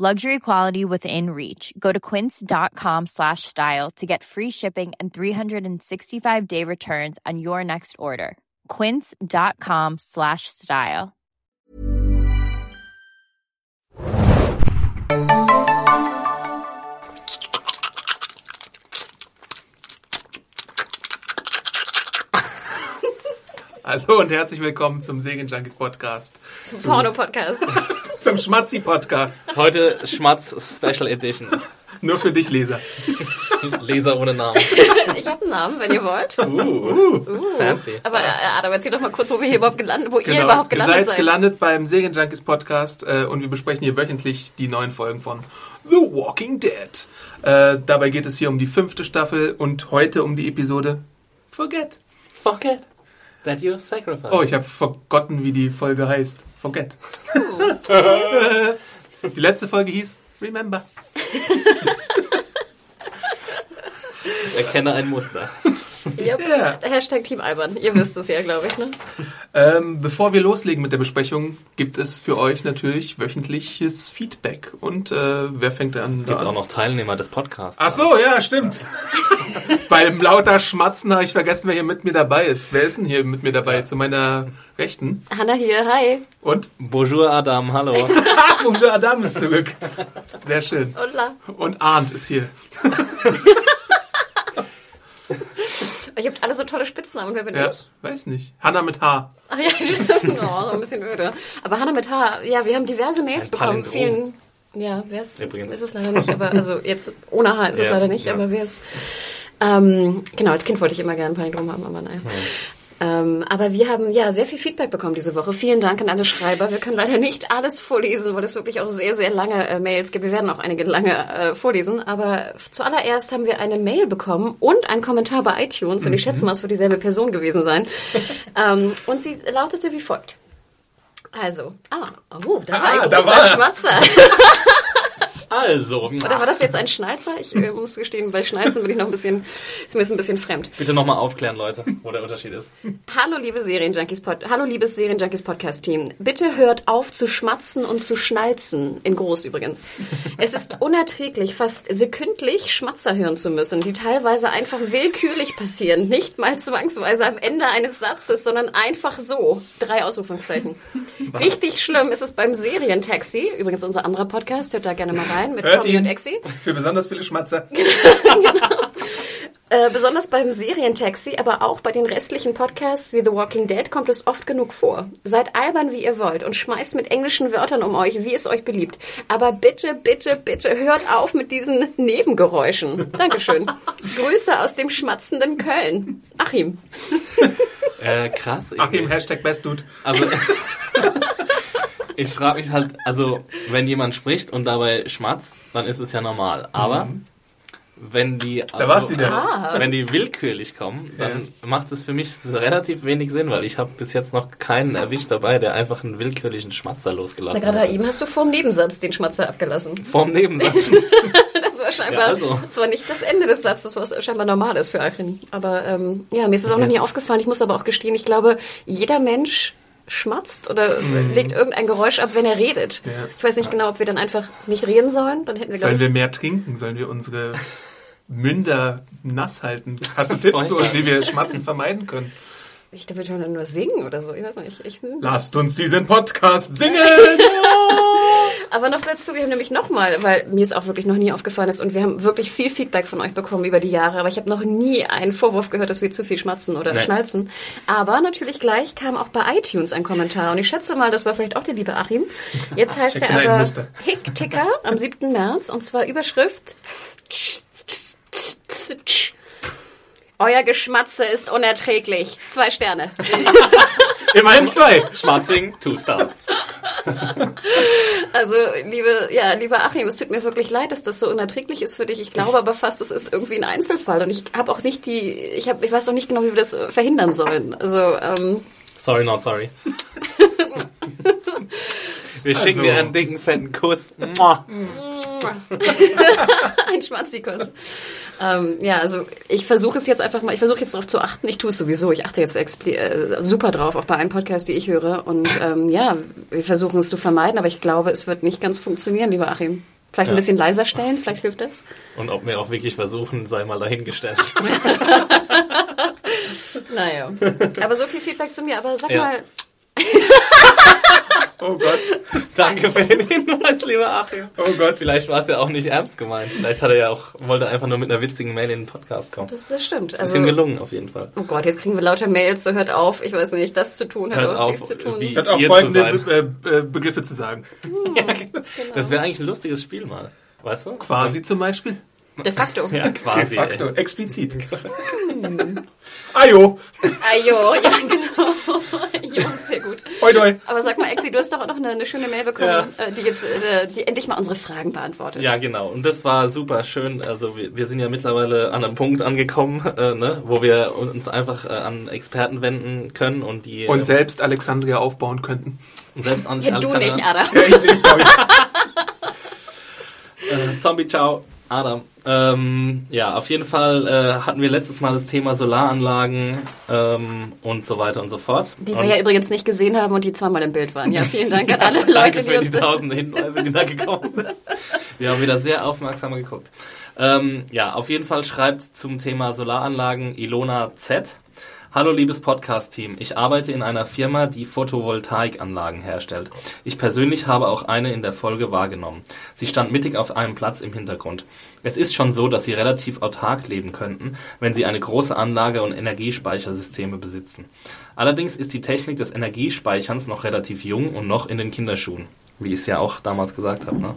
Luxury quality within reach. Go to quince.com slash style to get free shipping and 365 day returns on your next order. Quince.com slash style. Hallo und herzlich willkommen zum Segen Junkies Podcast. Zum Porno-Podcast. Zum Schmatzi-Podcast. Heute Schmatz Special Edition. Nur für dich, Leser. Leser ohne Namen. ich habe einen Namen, wenn ihr wollt. Uh, fancy. Aber äh, Adam, erzähl doch mal kurz, wo wir hier überhaupt gelandet, wo ihr Genau. überhaupt Ihr gelandet seid seid. gelandet beim Segen Junkies Podcast äh, und wir besprechen hier wöchentlich die neuen Folgen von The Walking Dead. Äh, dabei geht es hier um die fünfte Staffel und heute um die Episode Forget. Forget that you sacrificed. Oh, ich habe vergotten, wie die Folge heißt. Forget. die letzte Folge hieß Remember. Erkenne ein Muster. Yep. Ja. Hashtag Team Albern. Ihr wisst es ja, glaube ich, ne? Ähm, bevor wir loslegen mit der Besprechung, gibt es für euch natürlich wöchentliches Feedback. Und äh, wer fängt da an? Es da gibt an? auch noch Teilnehmer des Podcasts. Ach so, ja, stimmt. Beim lauter Schmatzen habe ich vergessen, wer hier mit mir dabei ist. Wer ist denn hier mit mir dabei? Zu meiner Rechten. Hanna hier, hi. Und? Bonjour Adam, hallo. Bonjour Adam ist zurück. Sehr schön. Hola. Und Arndt ist hier. Ihr habt alle so tolle Spitznamen. Wer bin Ja, ich? weiß nicht. Hanna mit H. Ach ja. Oh, so ein bisschen öde. Aber Hanna mit H, ja, wir haben diverse Mails bekommen. Vielen, ja, wer ist, Übrigens. ist es leider nicht, aber also jetzt ohne H ist es Ja, leider nicht, ja. aber wer ist, ähm, genau, als Kind wollte ich immer gerne Palindrom haben, aber naja. Ähm, aber wir haben ja sehr viel Feedback bekommen diese Woche. Vielen Dank an alle Schreiber. Wir können leider nicht alles vorlesen, weil es wirklich auch sehr, sehr lange äh, Mails gibt. Wir werden auch einige lange äh, vorlesen. Aber zuallererst haben wir eine Mail bekommen und einen Kommentar bei iTunes. Und ich schätze mal, es wird dieselbe Person gewesen sein. ähm, und sie lautete wie folgt. Also, ah, oh, da war Ah, ein da großer war er. Schmatzer. Also, Oder war das jetzt ein Schnalzer? Ich äh, muss gestehen, bei Schnalzen bin ich noch ein bisschen, ist mir ein bisschen fremd. bitte nochmal aufklären, Leute, wo der Unterschied ist. Hallo liebe Serienjunkies Pod Hallo liebes Serienjunkies Podcast Team. Bitte hört auf zu schmatzen und zu schnalzen in groß übrigens. Es ist unerträglich fast sekündlich Schmatzer hören zu müssen, die teilweise einfach willkürlich passieren, nicht mal zwangsweise am Ende eines Satzes, sondern einfach so. Drei Ausrufungszeichen. Richtig schlimm ist es beim Serientaxi, übrigens unser anderer Podcast, hört da gerne mal rein mit Hört Tommy ihn. und Exi. Für besonders viele Schmatzer. Äh, besonders beim Serientaxi, aber auch bei den restlichen Podcasts wie The Walking Dead kommt es oft genug vor. Seid albern, wie ihr wollt und schmeißt mit englischen Wörtern um euch, wie es euch beliebt. Aber bitte, bitte, bitte hört auf mit diesen Nebengeräuschen. Dankeschön. Grüße aus dem schmatzenden Köln. Achim. Äh, krass. Ich, Achim, Hashtag BestDude. Also, ich frage mich halt, also, wenn jemand spricht und dabei schmatzt, dann ist es ja normal. Aber wenn die, also. Ah. wenn die willkürlich kommen, dann macht es für mich relativ wenig Sinn, weil ich habe bis jetzt noch keinen erwischt dabei, der einfach einen willkürlichen Schmatzer losgelassen gerade hat. Achim hast du vorm Nebensatz den Schmatzer abgelassen. Vorm Nebensatz. Das war scheinbar, Ja, also. das war nicht das Ende des Satzes, was scheinbar normal ist für Achim. Aber ähm, ja, mir ist es auch noch nie aufgefallen. Ich muss aber auch gestehen, ich glaube, jeder Mensch schmatzt oder legt irgendein Geräusch ab, wenn er redet. Mhm. Ja. Ich weiß nicht genau, ob wir dann einfach nicht reden sollen. Dann hätten wir, Sollen ich, wir mehr trinken? Sollen wir unsere Münder nass halten? Hast du Tipps für uns, wie wir Schmatzen vermeiden können? ich glaube, wir dann nur singen oder so. Ich weiß nicht. Ich, Lasst uns diesen Podcast singen! Aber noch dazu, wir haben nämlich nochmal, weil mir es auch wirklich noch nie aufgefallen ist und wir haben wirklich viel Feedback von euch bekommen über die Jahre, aber ich habe noch nie einen Vorwurf gehört, dass wir zu viel schmatzen oder Nee. schnalzen. Aber natürlich gleich kam auch bei iTunes ein Kommentar und ich schätze mal, das war vielleicht auch der liebe Achim. Jetzt heißt er aber. Hickticker am 7. März und zwar Überschrift Euer Geschmatze ist unerträglich. Zwei Sterne. Immerhin zwei. Schmatzing, two stars. Also, liebe, ja, lieber Achim, es tut mir wirklich leid, dass das so unerträglich ist für dich. Ich glaube aber fast, es ist irgendwie ein Einzelfall und ich habe auch nicht die, ich habe, ich weiß noch nicht genau, wie wir das verhindern sollen. Also, ähm, Sorry, not sorry. Wir schicken Also- dir einen dicken, fetten Kuss. Ein Schmatzikus. Ähm, ja, also ich versuche es jetzt einfach mal, ich versuche jetzt darauf zu achten. Ich tue es sowieso. Ich achte jetzt expli- äh, super drauf, auch bei allen Podcasts, die ich höre. Und ähm, ja, wir versuchen es zu vermeiden, aber ich glaube, es wird nicht ganz funktionieren, lieber Achim. Vielleicht ein Ja. bisschen leiser stellen, vielleicht hilft das. Und ob wir auch wirklich versuchen, sei mal dahingestellt. Naja. Aber so viel Feedback zu mir. Aber sag Ja. mal, Oh Gott. Danke für den Hinweis, lieber Achim. Oh Gott. Vielleicht war es ja auch nicht ernst gemeint. Vielleicht hat er ja auch, wollte einfach nur mit einer witzigen Mail in den Podcast kommen. das, das stimmt. Das ist Also, ihm gelungen, auf jeden Fall. oh Gott, jetzt kriegen wir lauter Mails, so hört auf, ich weiß nicht, das zu tun, hört, Hört auf, auf, dies zu tun. wie- Hat auch Ihr zu folgende. Be äh, Begriffe zu sagen. Das wäre eigentlich ein lustiges Spiel mal. Weißt du? Quasi zum Beispiel. De facto. Ja, De quasi. facto, ey. explizit. Ajo, Ajo, ja genau. ja, sehr gut. hoi doi. Aber sag mal, Exi, du hast doch auch noch eine, eine schöne Mail bekommen, Ja. äh, die jetzt, äh, die endlich mal unsere Fragen beantwortet. Ja, genau. Und das war super schön. Also wir, wir sind ja mittlerweile an einem Punkt angekommen, äh, ne, wo wir uns einfach äh, an Experten wenden können und die Und äh, selbst Alexandria aufbauen könnten. selbst an Ja, du nicht, Adam. Ja, ich nicht, sorry. Äh, Zombie, ciao, Adam. Ähm, ja, auf jeden Fall äh, hatten wir letztes Mal das Thema Solaranlagen ähm, und so weiter und so fort. Die und wir ja übrigens nicht gesehen haben und die zweimal im Bild waren. Ja, vielen Dank an alle Leute, Danke die für uns die das... tausende Hinweise, die da gekommen sind. Wir haben wieder sehr aufmerksam geguckt. Ähm, ja, auf jeden Fall schreibt zum Thema Solaranlagen Ilona Z. Hallo liebes Podcast-Team, ich arbeite in einer Firma, die Photovoltaikanlagen herstellt. Ich persönlich habe auch eine in der Folge wahrgenommen. Sie stand mittig auf einem Platz im Hintergrund. Es ist schon so, dass Sie relativ autark leben könnten, wenn Sie eine große Anlage und Energiespeichersysteme besitzen. Allerdings ist die Technik des Energiespeicherns noch relativ jung und noch in den Kinderschuhen, wie ich es ja auch damals gesagt habe. Ne?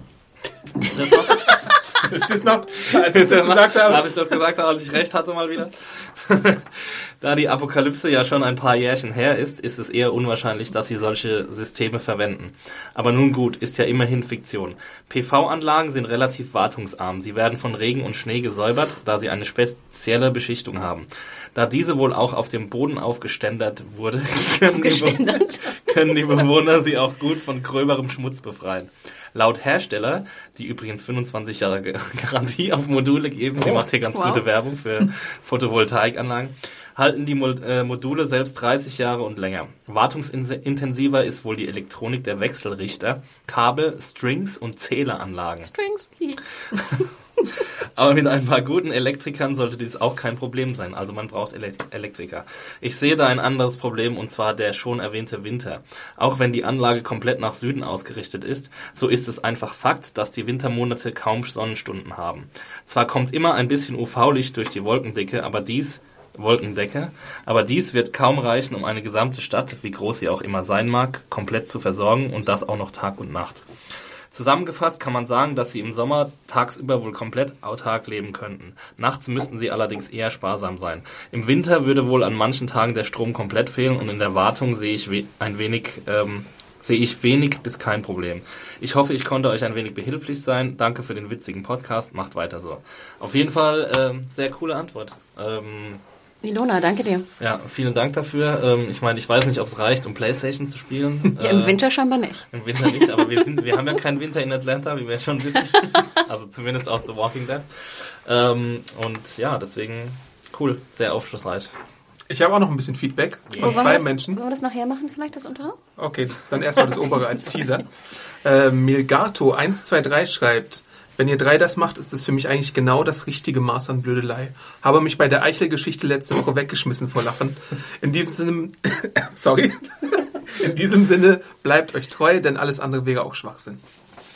Das ist noch, als ich das gesagt Als habe. ich das gesagt habe, als ich recht hatte mal wieder. da die Apokalypse ja schon ein paar Jährchen her ist, ist es eher unwahrscheinlich, dass sie solche Systeme verwenden. Aber nun gut, ist ja immerhin Fiktion. PV-Anlagen sind relativ wartungsarm. Sie werden von Regen und Schnee gesäubert, da sie eine spezielle Beschichtung haben. Da diese wohl auch auf dem Boden aufgeständert wurde, können die, Be können die Bewohner sie auch gut von gröberem Schmutz befreien. Laut Hersteller, die übrigens 25 Jahre Garantie auf Module geben, die macht hier ganz wow. gute Werbung für Photovoltaikanlagen, halten die äh, Module selbst 30 Jahre und länger. Wartungsintensiver ist wohl die Elektronik der Wechselrichter, Kabel, Strings und Zähleranlagen. Strings. Aber mit ein paar guten Elektrikern sollte dies auch kein Problem sein. Also man braucht Ele Elektriker. Ich sehe da ein anderes Problem und zwar der schon erwähnte Winter. Auch wenn die Anlage komplett nach Süden ausgerichtet ist, so ist es einfach Fakt, dass die Wintermonate kaum Sonnenstunden haben. Zwar kommt immer ein bisschen UV-Licht durch die Wolkendecke, aber dies Wolkendecke, aber dies wird kaum reichen, um eine gesamte Stadt, wie groß sie auch immer sein mag, komplett zu versorgen und das auch noch Tag und Nacht. Zusammengefasst kann man sagen, dass sie im Sommer tagsüber wohl komplett autark leben könnten. Nachts müssten sie allerdings eher sparsam sein. Im Winter würde wohl an manchen Tagen der Strom komplett fehlen und in der Wartung sehe ich we ein wenig ähm, sehe ich wenig bis kein Problem. Ich hoffe, ich konnte euch ein wenig behilflich sein. Danke für den witzigen Podcast. Macht weiter so. Auf jeden Fall ähm, sehr coole Antwort. Ähm, Ilona, danke dir. ja, vielen Dank dafür. Ähm, ich meine, ich weiß nicht, ob es reicht, um Playstation zu spielen. Ja, im Äh, Winter scheinbar nicht. im Winter nicht, aber wir, sind, wir haben ja keinen Winter in Atlanta, wie wir schon wissen. Also zumindest aus The Walking Dead. Ähm, und ja, deswegen cool, sehr aufschlussreich. Ich habe auch noch ein bisschen Feedback von wir zwei das, Menschen. Wollen wir das nachher machen, vielleicht, das untere? Okay, das dann erstmal das obere als Teaser. Äh, Milgato123 schreibt, wenn ihr drei das macht, ist das für mich eigentlich genau das richtige Maß an Blödelei. Habe mich bei der Eichel-Geschichte letzte Woche weggeschmissen vor Lachen. In diesem Sinne, sorry. In diesem Sinne, bleibt euch treu, denn alles andere wäre auch Schwachsinn.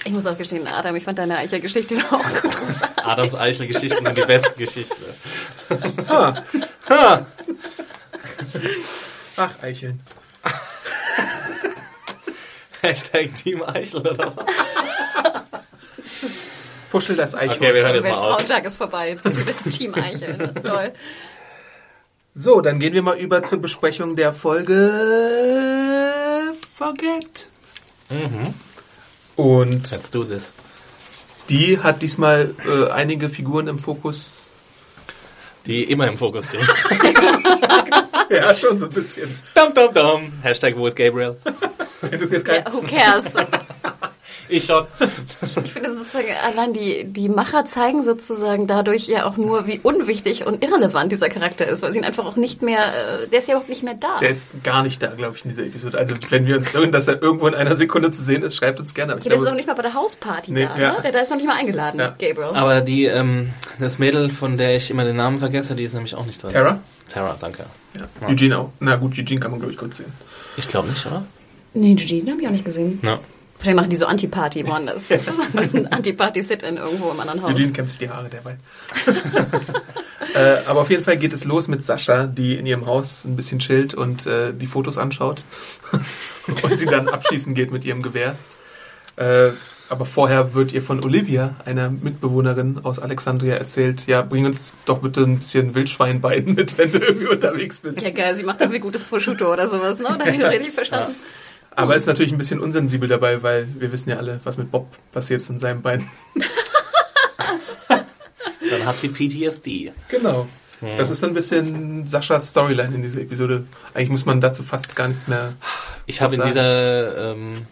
Ich muss auch gestehen, Adam, ich fand deine Eichel-Geschichte auch großartig. Adams Eichel-Geschichten sind die besten Geschichten. Ach, Eicheln. Hashtag Team Eichel oder was? Puschel das Eichhorn. Okay, wir hören jetzt mal auf. Weltfrauentag ist vorbei, jetzt geht's wieder Team Eichel. Toll. So, dann gehen wir mal über zur Besprechung der Folge Forget. Und Let's do this. die hat diesmal äh, einige Figuren im Fokus. Die immer im Fokus stehen. Ja, schon so ein bisschen. dum, dum, dum. Hashtag wo ist Gabriel? Interessiert keinen. who cares? Ich schon. Ich finde sozusagen, allein die, die Macher zeigen sozusagen dadurch ja auch nur, wie unwichtig und irrelevant dieser Charakter ist, weil sie ihn einfach auch nicht mehr, äh, der ist ja überhaupt nicht mehr da. Der ist gar nicht da, glaube ich, in dieser Episode. Also, wenn wir uns hören, dass er irgendwo in einer Sekunde zu sehen ist, schreibt uns gerne. Aber ich Ja, der ist glaube, noch nicht mal bei der Hausparty Nee, da, ja. ne? Der da ist noch nicht mal eingeladen, Ja. Gabriel. Aber die, ähm, das Mädel, von der ich immer den Namen vergesse, die ist nämlich auch nicht drin. Tara? Tara, danke. Ja. Eugene auch. Na gut, Eugene kann man, glaube ich, kurz sehen. Ich glaube nicht, oder? Nee, Eugene habe ich auch nicht gesehen. Ja. Vielleicht machen die so Anti-Party woanders. so ein Anti-Party-Sit-In irgendwo im anderen Haus. Eugene kämmt sich die Haare derweil. äh, aber auf jeden Fall geht es los mit Sascha, die in ihrem Haus ein bisschen chillt und äh, die Fotos anschaut. und sie dann abschießen geht mit ihrem Gewehr. Äh, aber vorher wird ihr von Olivia, einer Mitbewohnerin aus Alexandria, erzählt, ja, bring uns doch bitte ein bisschen Wildschweinbein mit, wenn du irgendwie unterwegs bist. Ja, geil, sie macht irgendwie gutes Prosciutto oder sowas, ne? Da habe ich das richtig verstanden. Aber ist natürlich ein bisschen unsensibel dabei, weil wir wissen ja alle, was mit Bob passiert ist in seinem Bein. Dann hat sie PTSD. Genau. Das ist so ein bisschen Saschas Storyline in dieser Episode. Eigentlich muss man dazu fast gar nichts mehr. Ich habe in dieser ähm,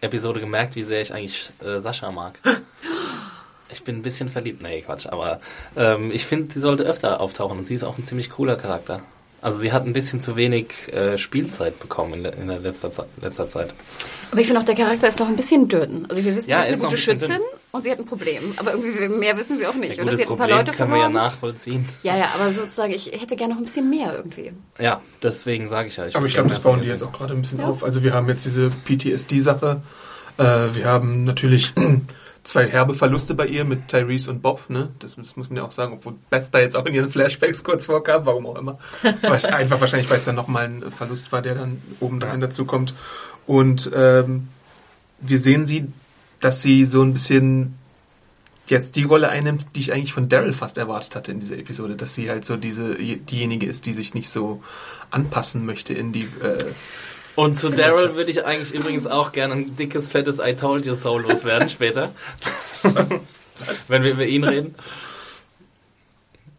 Episode gemerkt, wie sehr ich eigentlich äh, Sascha mag. Ich bin ein bisschen verliebt. Nee, Quatsch. Aber ähm, ich finde, sie sollte öfter auftauchen und sie ist auch ein ziemlich cooler Charakter. Also sie hat ein bisschen zu wenig äh, Spielzeit bekommen in, in der letzter, letzter Zeit. Aber ich finde auch, der Charakter ist noch ein bisschen dünn. Also wir wissen, Ja, sie ist eine gute ein Schützin dünn. und sie hat ein Problem. Aber irgendwie mehr wissen wir auch nicht, Ein oder? Sie hat ein paar Problem Leute können wir ja verloren. nachvollziehen. Ja, ja, aber sozusagen, ich hätte gerne noch ein bisschen mehr irgendwie. Ja, deswegen sage ich ja. Aber ich glaube, das bauen die jetzt auch gerade ein bisschen Ja. auf. Also wir haben jetzt diese PTSD-Sache. Äh, wir haben natürlich zwei herbe Verluste bei ihr mit Tyrese und Bob. Ne? Das, das muss man ja auch sagen, obwohl Beth da jetzt auch in ihren Flashbacks kurz vorkam, warum auch immer. Einfach wahrscheinlich, weil es dann nochmal ein Verlust war, der dann obendrein dazu kommt. Und ähm, wir sehen sie, dass sie so ein bisschen jetzt die Rolle einnimmt, die ich eigentlich von Daryl fast erwartet hatte in dieser Episode, dass sie halt so diese diejenige ist, die sich nicht so anpassen möchte in die äh, Und zu Daryl würde ich eigentlich übrigens auch gerne ein dickes, fettes I told you so loswerden später. Wenn wir über ihn reden.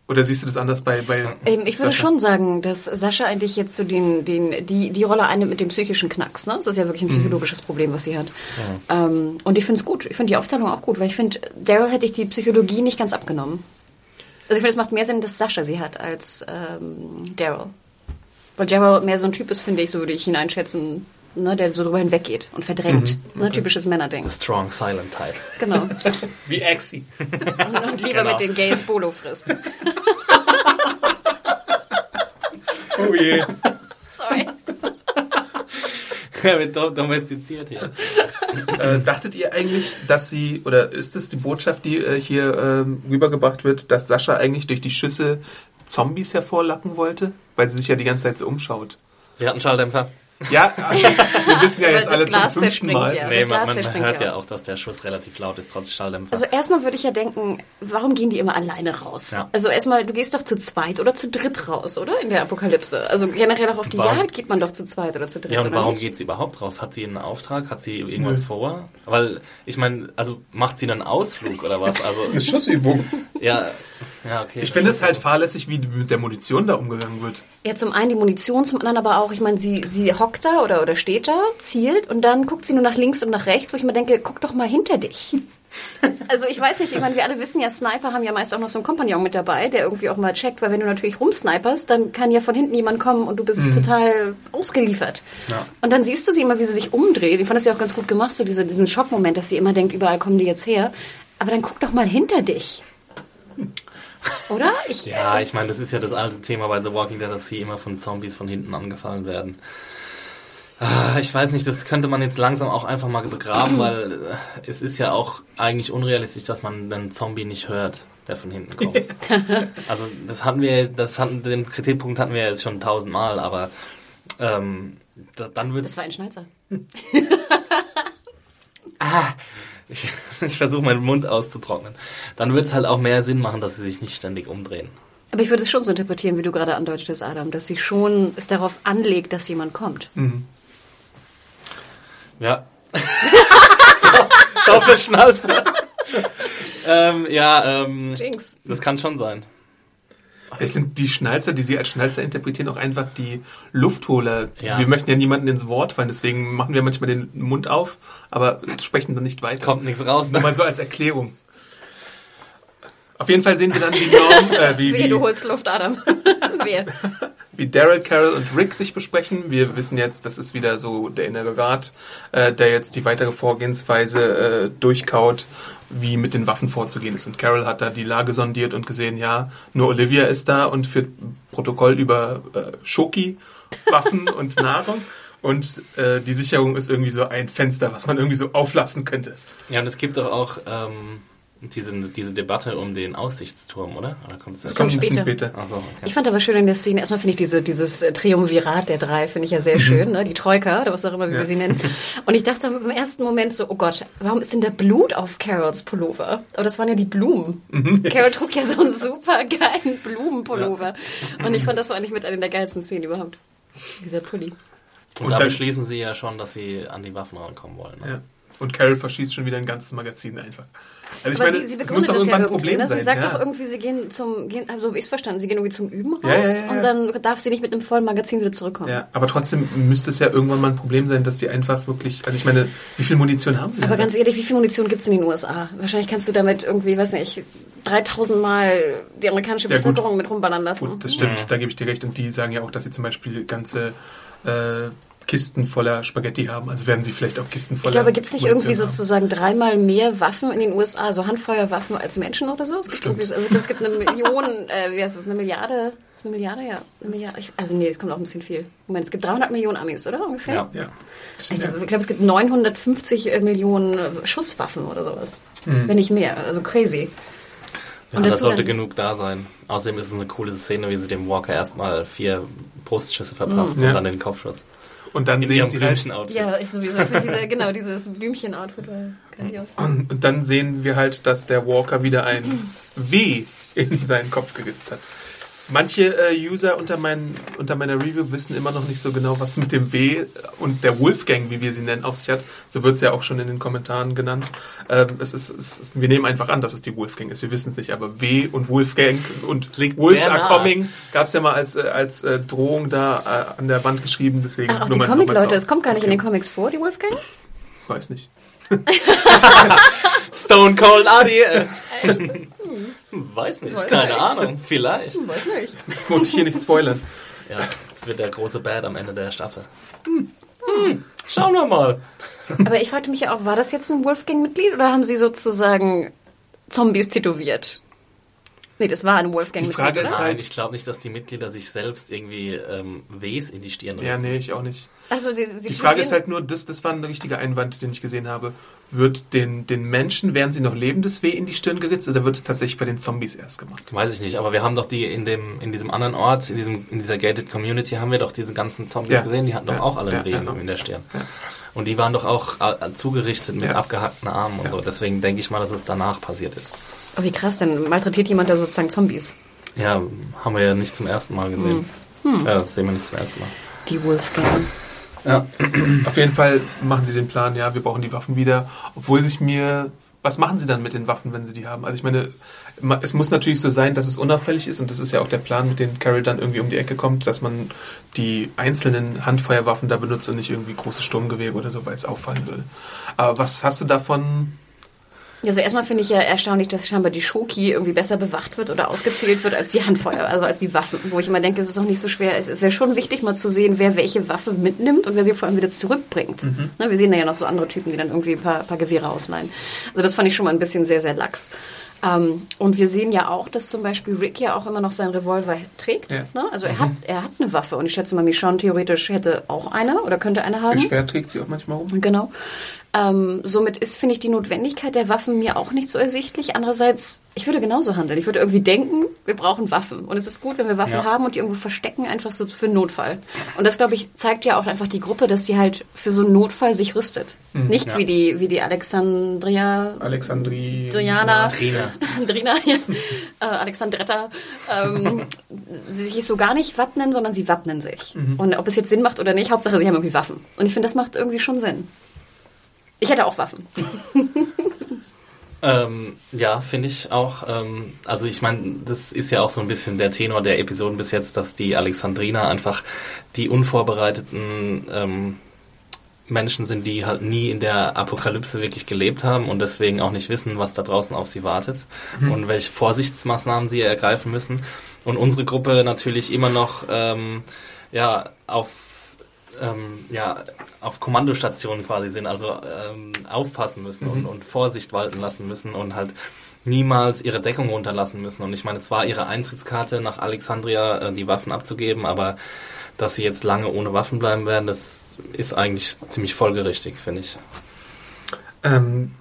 oder siehst du das anders bei bei Ähm, ich würde Sascha? schon sagen, dass Sascha eigentlich jetzt so den, den, die, die Rolle einnimmt mit dem psychischen Knacks. Ne? Das ist ja wirklich ein psychologisches Problem, was sie hat. Ähm, und ich finde es gut. Ich finde die Aufteilung auch gut, weil ich finde, Daryl hätte ich die Psychologie nicht ganz abgenommen. Also ich finde, es macht mehr Sinn, dass Sascha sie hat als ähm, Daryl. Weil Daryl mehr so ein Typ ist, finde ich, so würde ich ihn einschätzen, ne, der so drüber hinweggeht und verdrängt. Ne, typisches Männerding. The strong silent type. Genau. wie Axie. Und, und lieber Genau. mit den Gays Bolo frisst. Oh je. Sorry. Er wird dom- domestiziert hier. äh, dachtet ihr eigentlich, dass sie oder ist es die Botschaft, die äh, hier ähm, rübergebracht wird, dass Sascha eigentlich durch die Schüsse Zombies hervorlocken wollte, weil sie sich ja die ganze Zeit so umschaut? Sie hat einen Schalldämpfer. Ja, wir wissen ja jetzt alle Glas zum fünften Mal. ja. nee, man, man hört ja auch, dass der Schuss relativ laut ist, trotz Schalldämpfer. Also erstmal würde ich ja denken, warum gehen die immer alleine raus? Ja. Also erstmal, du gehst doch zu zweit oder zu dritt raus, oder? In der Apokalypse. Also generell auch auf die Warum? Jagd geht man doch zu zweit oder zu dritt. ja, und oder warum nicht? geht sie überhaupt raus? Hat sie einen Auftrag? Hat sie irgendwas Nö. vor? Weil, ich meine, also macht sie einen Ausflug oder was? Also, Eine Schussübung. ja, ja, okay. Ich finde es halt fahrlässig, wie mit der Munition da umgegangen wird. Ja, zum einen die Munition, zum anderen aber auch, ich meine, sie, sie hockt da oder, oder steht da, zielt und dann guckt sie nur nach links und nach rechts, wo ich mir denke, guck doch mal hinter dich. Also ich weiß nicht, ich meine, wir alle wissen ja, Sniper haben ja meist auch noch so einen Kompagnon mit dabei, der irgendwie auch mal checkt, weil wenn du natürlich rumsniperst, dann kann ja von hinten jemand kommen und du bist total ausgeliefert. Ja. Und dann siehst du sie immer, wie sie sich umdreht. Ich fand das ja auch ganz gut gemacht, so diese, diesen Schockmoment, dass sie immer denkt, überall kommen die jetzt her. Aber dann guck doch mal hinter dich. Oder? Ich, Ja, äh, ich meine, das ist ja das alte Thema bei The Walking Dead, dass sie immer von Zombies von hinten angefallen werden. Ah, Ich weiß nicht, das könnte man jetzt langsam auch einfach mal begraben, weil äh, es ist ja auch eigentlich unrealistisch, dass man einen Zombie nicht hört, der von hinten kommt. Also das hatten wir, das hatten, den Kritikpunkt hatten wir jetzt schon tausendmal, aber ähm, da, dann wird das war ein Schneizer. ich, ich versuche meinen Mund auszutrocknen. Dann wird es halt auch mehr Sinn machen, dass sie sich nicht ständig umdrehen. Aber ich würde es schon so interpretieren, wie du gerade andeutetest, Adam, dass sie schon es darauf anlegt, dass jemand kommt. Ja, Doppelschnauze. ähm, ja, ähm, Jinx. das kann schon sein. Vielleicht sind die Schnalzer, die sie als Schnalzer interpretieren, auch einfach die Luftholer. Ja. Wir möchten ja niemanden ins Wort fallen, deswegen machen wir manchmal den Mund auf, aber sprechen dann nicht weiter. Kommt nichts raus. Nur Ne? mal so als Erklärung. Auf jeden Fall sehen wir dann, wie Norm, äh, wie, Wehe, du wie, holst Luft, Adam. Wehe. Wie Daryl, Carol und Rick sich besprechen. Wir wissen jetzt, das ist wieder so der innere Rat, äh, der jetzt die weitere Vorgehensweise äh, durchkaut, wie mit den Waffen vorzugehen ist. Und Carol hat da die Lage sondiert und gesehen, ja, nur Olivia ist da und führt Protokoll über äh, Schoki, Waffen und Nahrung. Und äh, die Sicherung ist irgendwie so ein Fenster, was man irgendwie so auflassen könnte. Ja, und es gibt doch auch ähm, diese, diese Debatte um den Aussichtsturm, oder? oder kommt Das erst? kommt ein bisschen später. später. So, okay. Ich fand aber schön in der Szene, erstmal finde ich diese, dieses äh, Triumvirat der drei, finde ich ja sehr schön, ne? die Troika, oder was auch immer wie Ja. wir sie nennen. Und ich dachte im ersten Moment so, oh Gott, warum ist denn da Blut auf Carols Pullover? Aber das waren ja die Blumen. Carol trug ja so einen super geilen Blumenpullover. Und ich fand, das war eigentlich mit einer der geilsten Szenen überhaupt. Dieser Pulli. Und, Und da dann- beschließen sie ja schon, dass sie an die Waffen rankommen wollen. Ne? Ja. Und Carol verschießt schon wieder ein ganzes Magazin einfach. Also ich Aber meine, sie, sie muss begründet doch das ja irgendwann ein irgendwie. Problem Ne? sein. Sie sagt ja. doch irgendwie, sie gehen zum, gehen, also ich es verstanden, sie gehen irgendwie zum Üben raus Ja, ja, ja, ja. und dann darf sie nicht mit einem vollen Magazin wieder zurückkommen. Ja, aber trotzdem müsste es ja irgendwann mal ein Problem sein, dass sie einfach wirklich, also ich meine, wie viel Munition haben sie? Aber ganz ehrlich, wie viel Munition gibt es in den USA? Wahrscheinlich kannst du damit irgendwie, weiß nicht, 3000 Mal die amerikanische Ja, gut. Bevölkerung mit rumballern lassen. Gut, das stimmt, da gebe ich dir recht. Und die sagen ja auch, dass sie zum Beispiel ganze äh, Kisten voller Spaghetti haben. Also werden sie vielleicht auch Kisten voller ich glaube, gibt es nicht Munition irgendwie haben. sozusagen dreimal mehr Waffen in den USA, also Handfeuerwaffen als Menschen oder so? Es gibt, irgendwie, also es gibt eine Million, äh, wie heißt das, eine Milliarde? Ist eine Milliarde? Ja, eine Milliarde. Ich, also nee, es kommt auch ein bisschen viel. Moment, es gibt 300 Millionen Amis, oder ungefähr? Ja. Ja. Ich glaube, ich glaube, es gibt 950 äh, Millionen äh, Schusswaffen oder sowas. Hm. Wenn nicht mehr. Also crazy. Ja, Und da dazu sollte genug da sein. Außerdem ist es eine coole Szene, wie sie dem Walker erstmal vier Brustschüsse verpasst Mhm. Ja. und dann den Kopfschuss. Und dann In sehen ihrem sie halt, Blümchen-Outfit. Ja, ich sowieso. Ich diese, genau, dieses Blümchen-Outfit war grandios. und dann sehen wir halt, dass der Walker wieder ein W in seinen Kopf geritzt hat. Manche äh, User unter, mein, unter meiner Review wissen immer noch nicht so genau, was mit dem W und der Wolfgang, wie wir sie nennen, auf sich hat. So wird es ja auch schon in den Kommentaren genannt. Ähm, es ist, es ist, wir nehmen einfach an, dass es die Wolfgang ist. Wir wissen es nicht, aber W und Wolfgang und liegt Wolves are coming gab es ja mal als, äh, als äh, Drohung da äh, an der Wand geschrieben. Deswegen Ach, auch nur die Comic-Leute, es kommt gar nicht in den. Comics vor, die Wolfgang? Weiß nicht. Stone Cold Adi. äh. Weiß nicht, Weiß keine nicht. Ahnung, vielleicht. Weiß nicht. Das muss ich hier nicht spoilern. Ja, das wird der große Bad am Ende der Staffel. Hm. Schauen wir mal. Aber ich fragte mich ja auch, war das jetzt ein Wolfgang-Mitglied oder haben sie sozusagen Zombies tätowiert? Nee, das war ein Wolfgang-Mitglied. Die Frage ist Nein, halt- ich glaube nicht, dass die Mitglieder sich selbst irgendwie ähm, Ws in die Stirn Ja, nee, ich auch nicht. Also, sie, sie Die Frage ist halt nur, das, das war ein richtiger Einwand, den ich gesehen habe. Wird den, den Menschen, während sie noch leben, das Weh in die Stirn geritzt oder wird es tatsächlich bei den Zombies erst gemacht? Weiß ich nicht, aber wir haben doch die in dem in diesem anderen Ort, in diesem in dieser gated Community haben wir doch diese ganzen Zombies Ja. gesehen, die hatten doch Ja. auch alle Ja, ein Weh ja. in der Stirn. Und die waren doch auch äh, zugerichtet mit Ja. abgehackten Armen und Ja. so. Deswegen denke ich mal, dass es danach passiert ist. Oh, wie krass, dann malträtiert jemand da sozusagen Zombies. Ja, haben wir ja nicht zum ersten Mal gesehen. Hm. Ja, das sehen wir nicht zum ersten Mal. Die Wolfgang. Ja. Auf jeden Fall machen sie den Plan, ja, wir brauchen die Waffen wieder. Obwohl sich mir. Was machen sie dann mit den Waffen, wenn sie die haben? Also ich meine, es muss natürlich so sein, dass es unauffällig ist und das ist ja auch der Plan, mit dem Carol dann irgendwie um die Ecke kommt, dass man die einzelnen Handfeuerwaffen da benutzt und nicht irgendwie große Sturmgewehre oder so, weil es auffallen würde. Aber was hast du davon? Also erstmal finde ich ja erstaunlich, dass scheinbar die Schoki irgendwie besser bewacht wird oder ausgezählt wird als die Handfeuer, also als die Waffen. Wo ich immer denke, es ist auch nicht so schwer. Es wäre schon wichtig, mal zu sehen, wer welche Waffe mitnimmt und wer sie vor allem wieder zurückbringt. Ne, wir sehen da ja noch so andere Typen, die dann irgendwie ein paar, paar Gewehre ausleihen. Also das fand ich schon mal ein bisschen sehr, sehr lax. Ähm, und wir sehen ja auch, dass zum Beispiel Rick ja auch immer noch seinen Revolver trägt. Ja. Ne? Also er, hat, er hat eine Waffe und ich schätze mal, Michonne theoretisch hätte auch eine oder könnte eine haben. Schwert trägt sie auch manchmal rum. Genau. Ähm, somit ist, finde ich, die Notwendigkeit der Waffen mir auch nicht so ersichtlich. Andererseits, ich würde genauso handeln. Ich würde irgendwie denken, wir brauchen Waffen. Und es ist gut, wenn wir Waffen Ja. haben und die irgendwo verstecken, einfach so für einen Notfall. Und das, glaube ich, zeigt ja auch einfach die Gruppe, dass die halt für so einen Notfall sich rüstet. Nicht Ja. wie die, wie die Alexandria, Alexandri. Driana, Trina. Drina, ja, äh, Alexandretta, ähm, sich so gar nicht wappnen, sondern sie wappnen sich. Und ob es jetzt Sinn macht oder nicht, Hauptsache sie haben irgendwie Waffen. Und ich finde, das macht irgendwie schon Sinn. Ich hätte auch Waffen. Ähm, ja, finde ich auch. Ähm, also ich meine, das ist ja auch so ein bisschen der Tenor der Episoden bis jetzt, dass die Alexandriner einfach die unvorbereiteten ähm, Menschen sind, die halt nie in der Apokalypse wirklich gelebt haben und deswegen auch nicht wissen, was da draußen auf sie wartet mhm. und welche Vorsichtsmaßnahmen sie ergreifen müssen. Und unsere Gruppe natürlich immer noch ähm, ja auf ähm, ja, auf Kommandostationen quasi sind, also ähm, aufpassen müssen mhm. und, und Vorsicht walten lassen müssen und halt niemals ihre Deckung runterlassen müssen. Und ich meine, es war ihre Eintrittskarte nach Alexandria, äh, die Waffen abzugeben, aber dass sie jetzt lange ohne Waffen bleiben werden, das ist eigentlich ziemlich folgerichtig, finde ich. Ähm,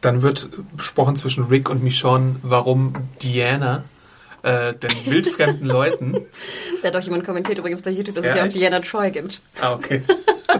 dann wird besprochen zwischen Rick und Michonne, warum Diana äh, den wildfremden Leuten. Da hat doch jemand kommentiert übrigens bei YouTube, dass ja, es ja auch Diana Troy gibt. Ah, okay.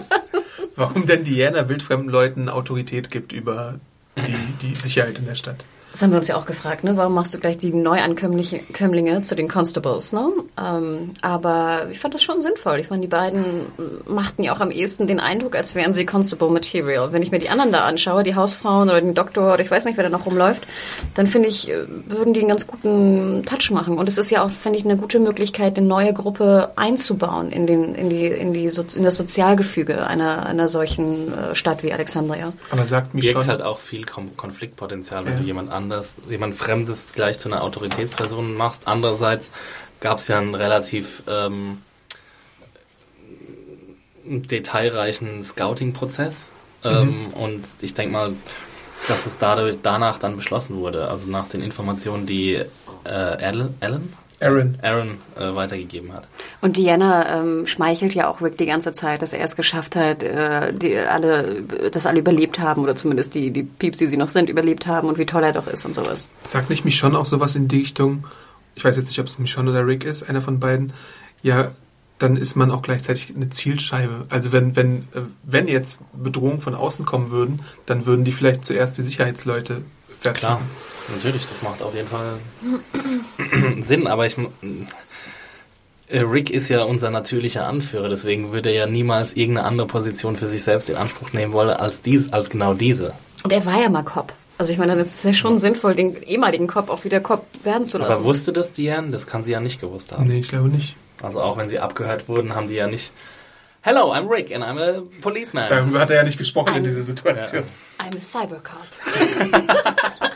Warum denn Diana wildfremden Leuten Autorität gibt über die, die Sicherheit in der Stadt. Das haben wir uns ja auch gefragt, ne? Warum machst du gleich die Neuankömmlinge zu den Constables, ne? Ähm, aber ich fand das schon sinnvoll. Ich fand, die beiden machten ja auch am ehesten den Eindruck, als wären sie Constable Material. Wenn ich mir die anderen da anschaue, die Hausfrauen oder den Doktor oder ich weiß nicht, wer da noch rumläuft, dann finde ich, äh, würden die einen ganz guten Touch machen. Und es ist ja auch, finde ich, eine gute Möglichkeit, eine neue Gruppe einzubauen in, den, in, die, in, die, in das Sozialgefüge einer, einer solchen äh, Stadt wie Alexandria. Aber sagt mich Birgt schon... halt auch viel Konfliktpotenzial, wenn ja. du jemand an anders, jemand Fremdes gleich zu einer Autoritätsperson machst. Andererseits gab es ja einen relativ ähm, detailreichen Scouting-Prozess. Mhm. Ähm, und ich denke mal, dass es dadurch, danach dann beschlossen wurde. Also nach den Informationen, die äh, Alan, Alan Aaron, Aaron äh, weitergegeben hat. Und Diana ähm, schmeichelt ja auch Rick die ganze Zeit, dass er es geschafft hat, äh, die alle, dass alle überlebt haben oder zumindest die, die Pieps, die sie noch sind, überlebt haben und wie toll er doch ist und sowas. Sagt nicht mich schon auch sowas in die Richtung, ich weiß jetzt nicht, ob es Michonne oder Rick ist, einer von beiden, ja, dann ist man auch gleichzeitig eine Zielscheibe. Also wenn, wenn, äh, wenn jetzt Bedrohungen von außen kommen würden, dann würden die vielleicht zuerst die Sicherheitsleute fertig Klar. machen. Natürlich, das macht auf jeden Fall Sinn, aber ich. Äh, Rick ist ja unser natürlicher Anführer, deswegen würde er ja niemals irgendeine andere Position für sich selbst in Anspruch nehmen wollen als dies, als genau diese. Und er war ja mal Cop. Also ich meine, dann ist es ja schon sinnvoll, den ehemaligen Cop auch wieder Cop werden zu lassen. Aber wusste das Diane? Das kann sie ja nicht gewusst haben. Nee, ich glaube nicht. Also auch wenn sie abgehört wurden, haben die ja nicht Hello, I'm Rick and I'm a policeman. Darüber hat er ja nicht gesprochen I'm, in dieser Situation. Ja. I'm a Cybercop.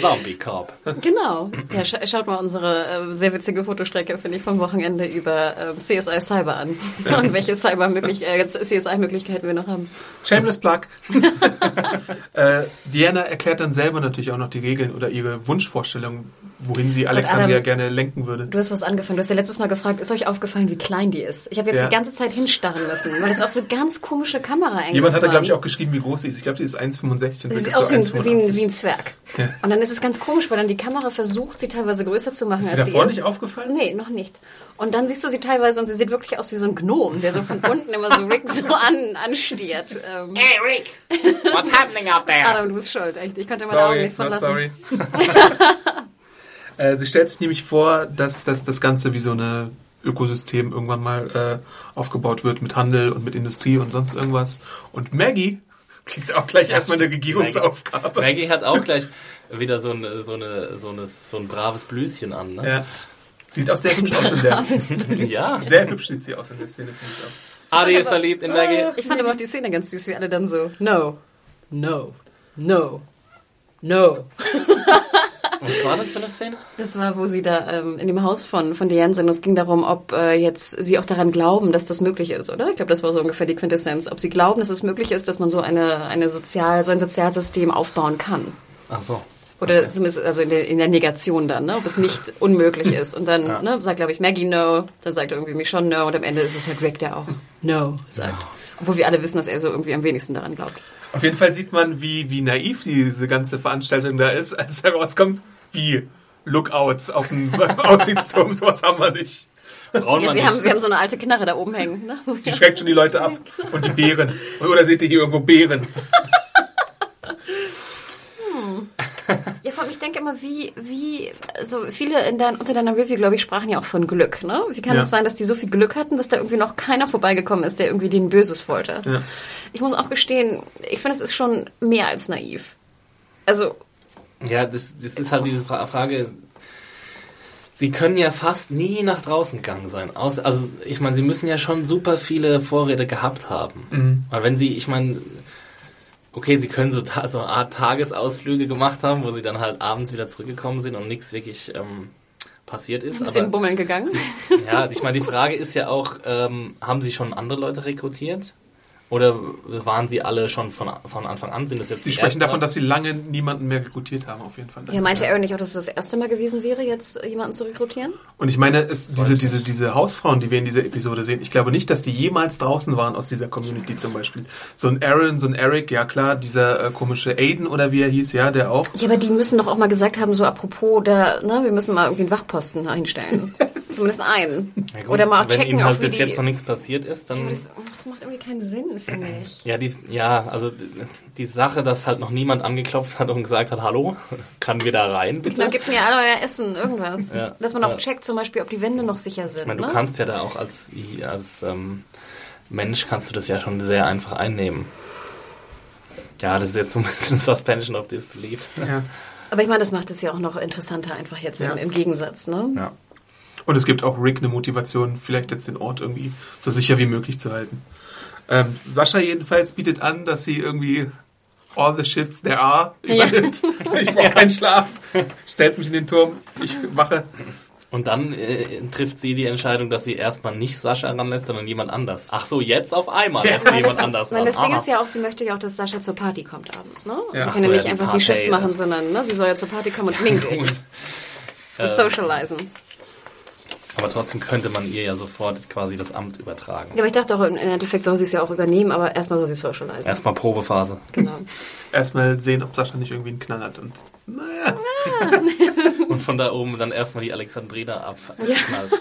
Zombie Cop. Genau. Ja, sch schaut mal unsere äh, sehr witzige Fotostrecke, finde ich, vom Wochenende über äh, CSI Cyber an. Und welche Cyber-Möglichkeiten, äh, CSI-Möglichkeiten wir noch haben. Shameless Plug. äh, Diana erklärt dann selber natürlich auch noch die Regeln oder ihre Wunschvorstellungen, wohin sie Alexandria Adam, gerne lenken würde. Du hast was angefangen. Du hast ja letztes Mal gefragt, ist euch aufgefallen, wie klein die ist? Ich habe jetzt ja. die ganze Zeit hinstarren müssen, weil das auch so ganz komische Kamera Jemand hat da, glaube ich, auch geschrieben, wie groß sie ist. Ich glaube, die ist 1,65 und sie sieht aus so wie, ein, wie ein Zwerg. Ja. Und dann ist es ganz komisch, weil dann die Kamera versucht, sie teilweise größer zu machen, ist als sie davor nicht aufgefallen? Nee, noch nicht. Und dann siehst du sie teilweise und sie sieht wirklich aus wie so ein Gnom, der so von unten immer so Rick so an, anstiert. Ähm. Hey Rick, what's happening out there? Adam, du bist schuld, echt. Ich konnte meine Augen nicht verlassen. Sorry. Äh, sie stellt sich nämlich vor, dass, dass das Ganze wie so eine Ökosystem irgendwann mal äh, aufgebaut wird mit Handel und mit Industrie und sonst irgendwas. Und Maggie kriegt auch gleich ja, erstmal eine Regierungsaufgabe. Maggie, Maggie, hat auch gleich wieder so, eine, so, eine, so, eine, so ein braves Blüschen an. Ne? Ja. Sieht auch sehr hübsch aus in der. ja. Sehr hübsch sieht sie aus in der Szene, finde ich auch. Adi ist verliebt in Maggie. Ich fand aber auch die Szene ganz süß, wie alle dann so, no, no, no, no. Was war das für eine Szene? Das war, wo sie da ähm, in dem Haus von, von Diane sind. Es ging darum, ob äh, jetzt sie auch daran glauben, dass das möglich ist, oder? Ich glaube, das war so ungefähr die Quintessenz. Ob sie glauben, dass es möglich ist, dass man so eine, eine sozial, so ein Sozialsystem aufbauen kann. Ach so. Oder zumindest also in der, in der Negation dann, ne? ob es nicht unmöglich ist. Und dann ja. ne, sagt, glaube ich, Maggie no, dann sagt irgendwie mich schon no und am Ende ist es halt Rick, der auch no sagt. No. Obwohl wir alle wissen, dass er so irgendwie am wenigsten daran glaubt. Auf jeden Fall sieht man, wie, wie naiv diese ganze Veranstaltung da ist, als herauskommt, wie Lookouts auf dem Aussichtsturm, sowas haben wir nicht. Ja, wir, nicht. Haben, wir haben so eine alte Knarre da oben hängen. Ne? Die schreckt schon die Leute ab. Und die Beeren. Oder seht ihr hier irgendwo Beeren? Ja, vor allem, ich denke immer, wie, wie, also viele in dein, unter deiner Review, glaube ich, sprachen ja auch von Glück, ne? Wie kann Ja. es sein, dass die so viel Glück hatten, dass da irgendwie noch keiner vorbeigekommen ist, der irgendwie denen Böses wollte? Ja. Ich muss auch gestehen, ich finde, es ist schon mehr als naiv. Also, Ja, das, das ist halt diese Fra Frage. Sie können ja fast nie nach draußen gegangen sein. Außer, also ich meine, sie müssen ja schon super viele Vorräte gehabt haben. Weil wenn sie, ich meine, okay, sie können so, so eine Art Tagesausflüge gemacht haben, wo sie dann halt abends wieder zurückgekommen sind und nichts wirklich ähm, passiert ist. ein bisschen Aber, bummeln gegangen. ja, ich meine, die Frage ist ja auch, ähm, haben sie schon andere Leute rekrutiert? Oder waren sie alle schon von, von Anfang an? Sind das jetzt Sie sprechen davon, dass sie lange niemanden mehr rekrutiert haben, auf jeden Fall. Ja, meinte Aaron nicht auch, dass es das erste Mal gewesen wäre, jetzt jemanden zu rekrutieren? Und ich meine, es, diese, diese, diese Hausfrauen, die wir in dieser Episode sehen, ich glaube nicht, dass die jemals draußen waren aus dieser Community zum Beispiel. So ein Aaron, so ein Eric, ja klar, dieser äh, komische Aiden oder wie er hieß, ja, der auch. Ja, aber die müssen doch auch mal gesagt haben, so apropos, da, ne, wir müssen mal irgendwie einen Wachposten einstellen. Zumindest einen. Ja, gut, Oder mal wenn checken, ihnen halt auch wie bis die... jetzt noch nichts passiert ist, dann... Ja, das, das macht irgendwie keinen Sinn, finde ich. Ja, die, ja, also die Sache, dass halt noch niemand angeklopft hat und gesagt hat, hallo, kann wir da rein, bitte? Dann gebt mir alle euer Essen, irgendwas. Ja, Dass man auch ja. checkt, zum Beispiel, ob die Wände noch sicher sind. Ich meine, du ne? kannst ja da auch als, als ähm, Mensch kannst du das ja schon sehr einfach einnehmen. Ja, das ist jetzt so ein bisschen Suspension of Disbelief. Ja. Aber ich meine, das macht es ja auch noch interessanter, einfach jetzt Ja. im, im Gegensatz. Ne? Ja. Und es gibt auch Rick eine Motivation, vielleicht jetzt den Ort irgendwie so sicher wie möglich zu halten. Ähm, Sascha jedenfalls bietet an, dass sie irgendwie all the shifts there are Ja. übernimmt. Ich brauche keinen Schlaf. Stellt mich in den Turm, ich wache. Und dann äh, trifft sie die Entscheidung, dass sie erstmal nicht Sascha ranlässt, sondern jemand anders. Ach so, jetzt auf einmal lässt sie Nein, jemand das, anders ran. das Ding Aha. ist ja auch, sie möchte ja auch, dass Sascha zur Party kommt abends. Ne? Ja. Sie kann so, ja ja, nicht die einfach die Party, Shift ja. machen, sondern ne, sie soll ja zur Party kommen und mingeln. Äh, Socialisen. Aber trotzdem könnte man ihr ja sofort quasi das Amt übertragen. Ja, aber ich dachte auch, im Endeffekt soll sie es ja auch übernehmen, aber erstmal soll sie socialisen. Erstmal Probephase. Genau. Erstmal sehen, ob Sascha nicht irgendwie einen Knall hat. Und naja. Und von da oben dann erstmal die Alexandrina abknallt.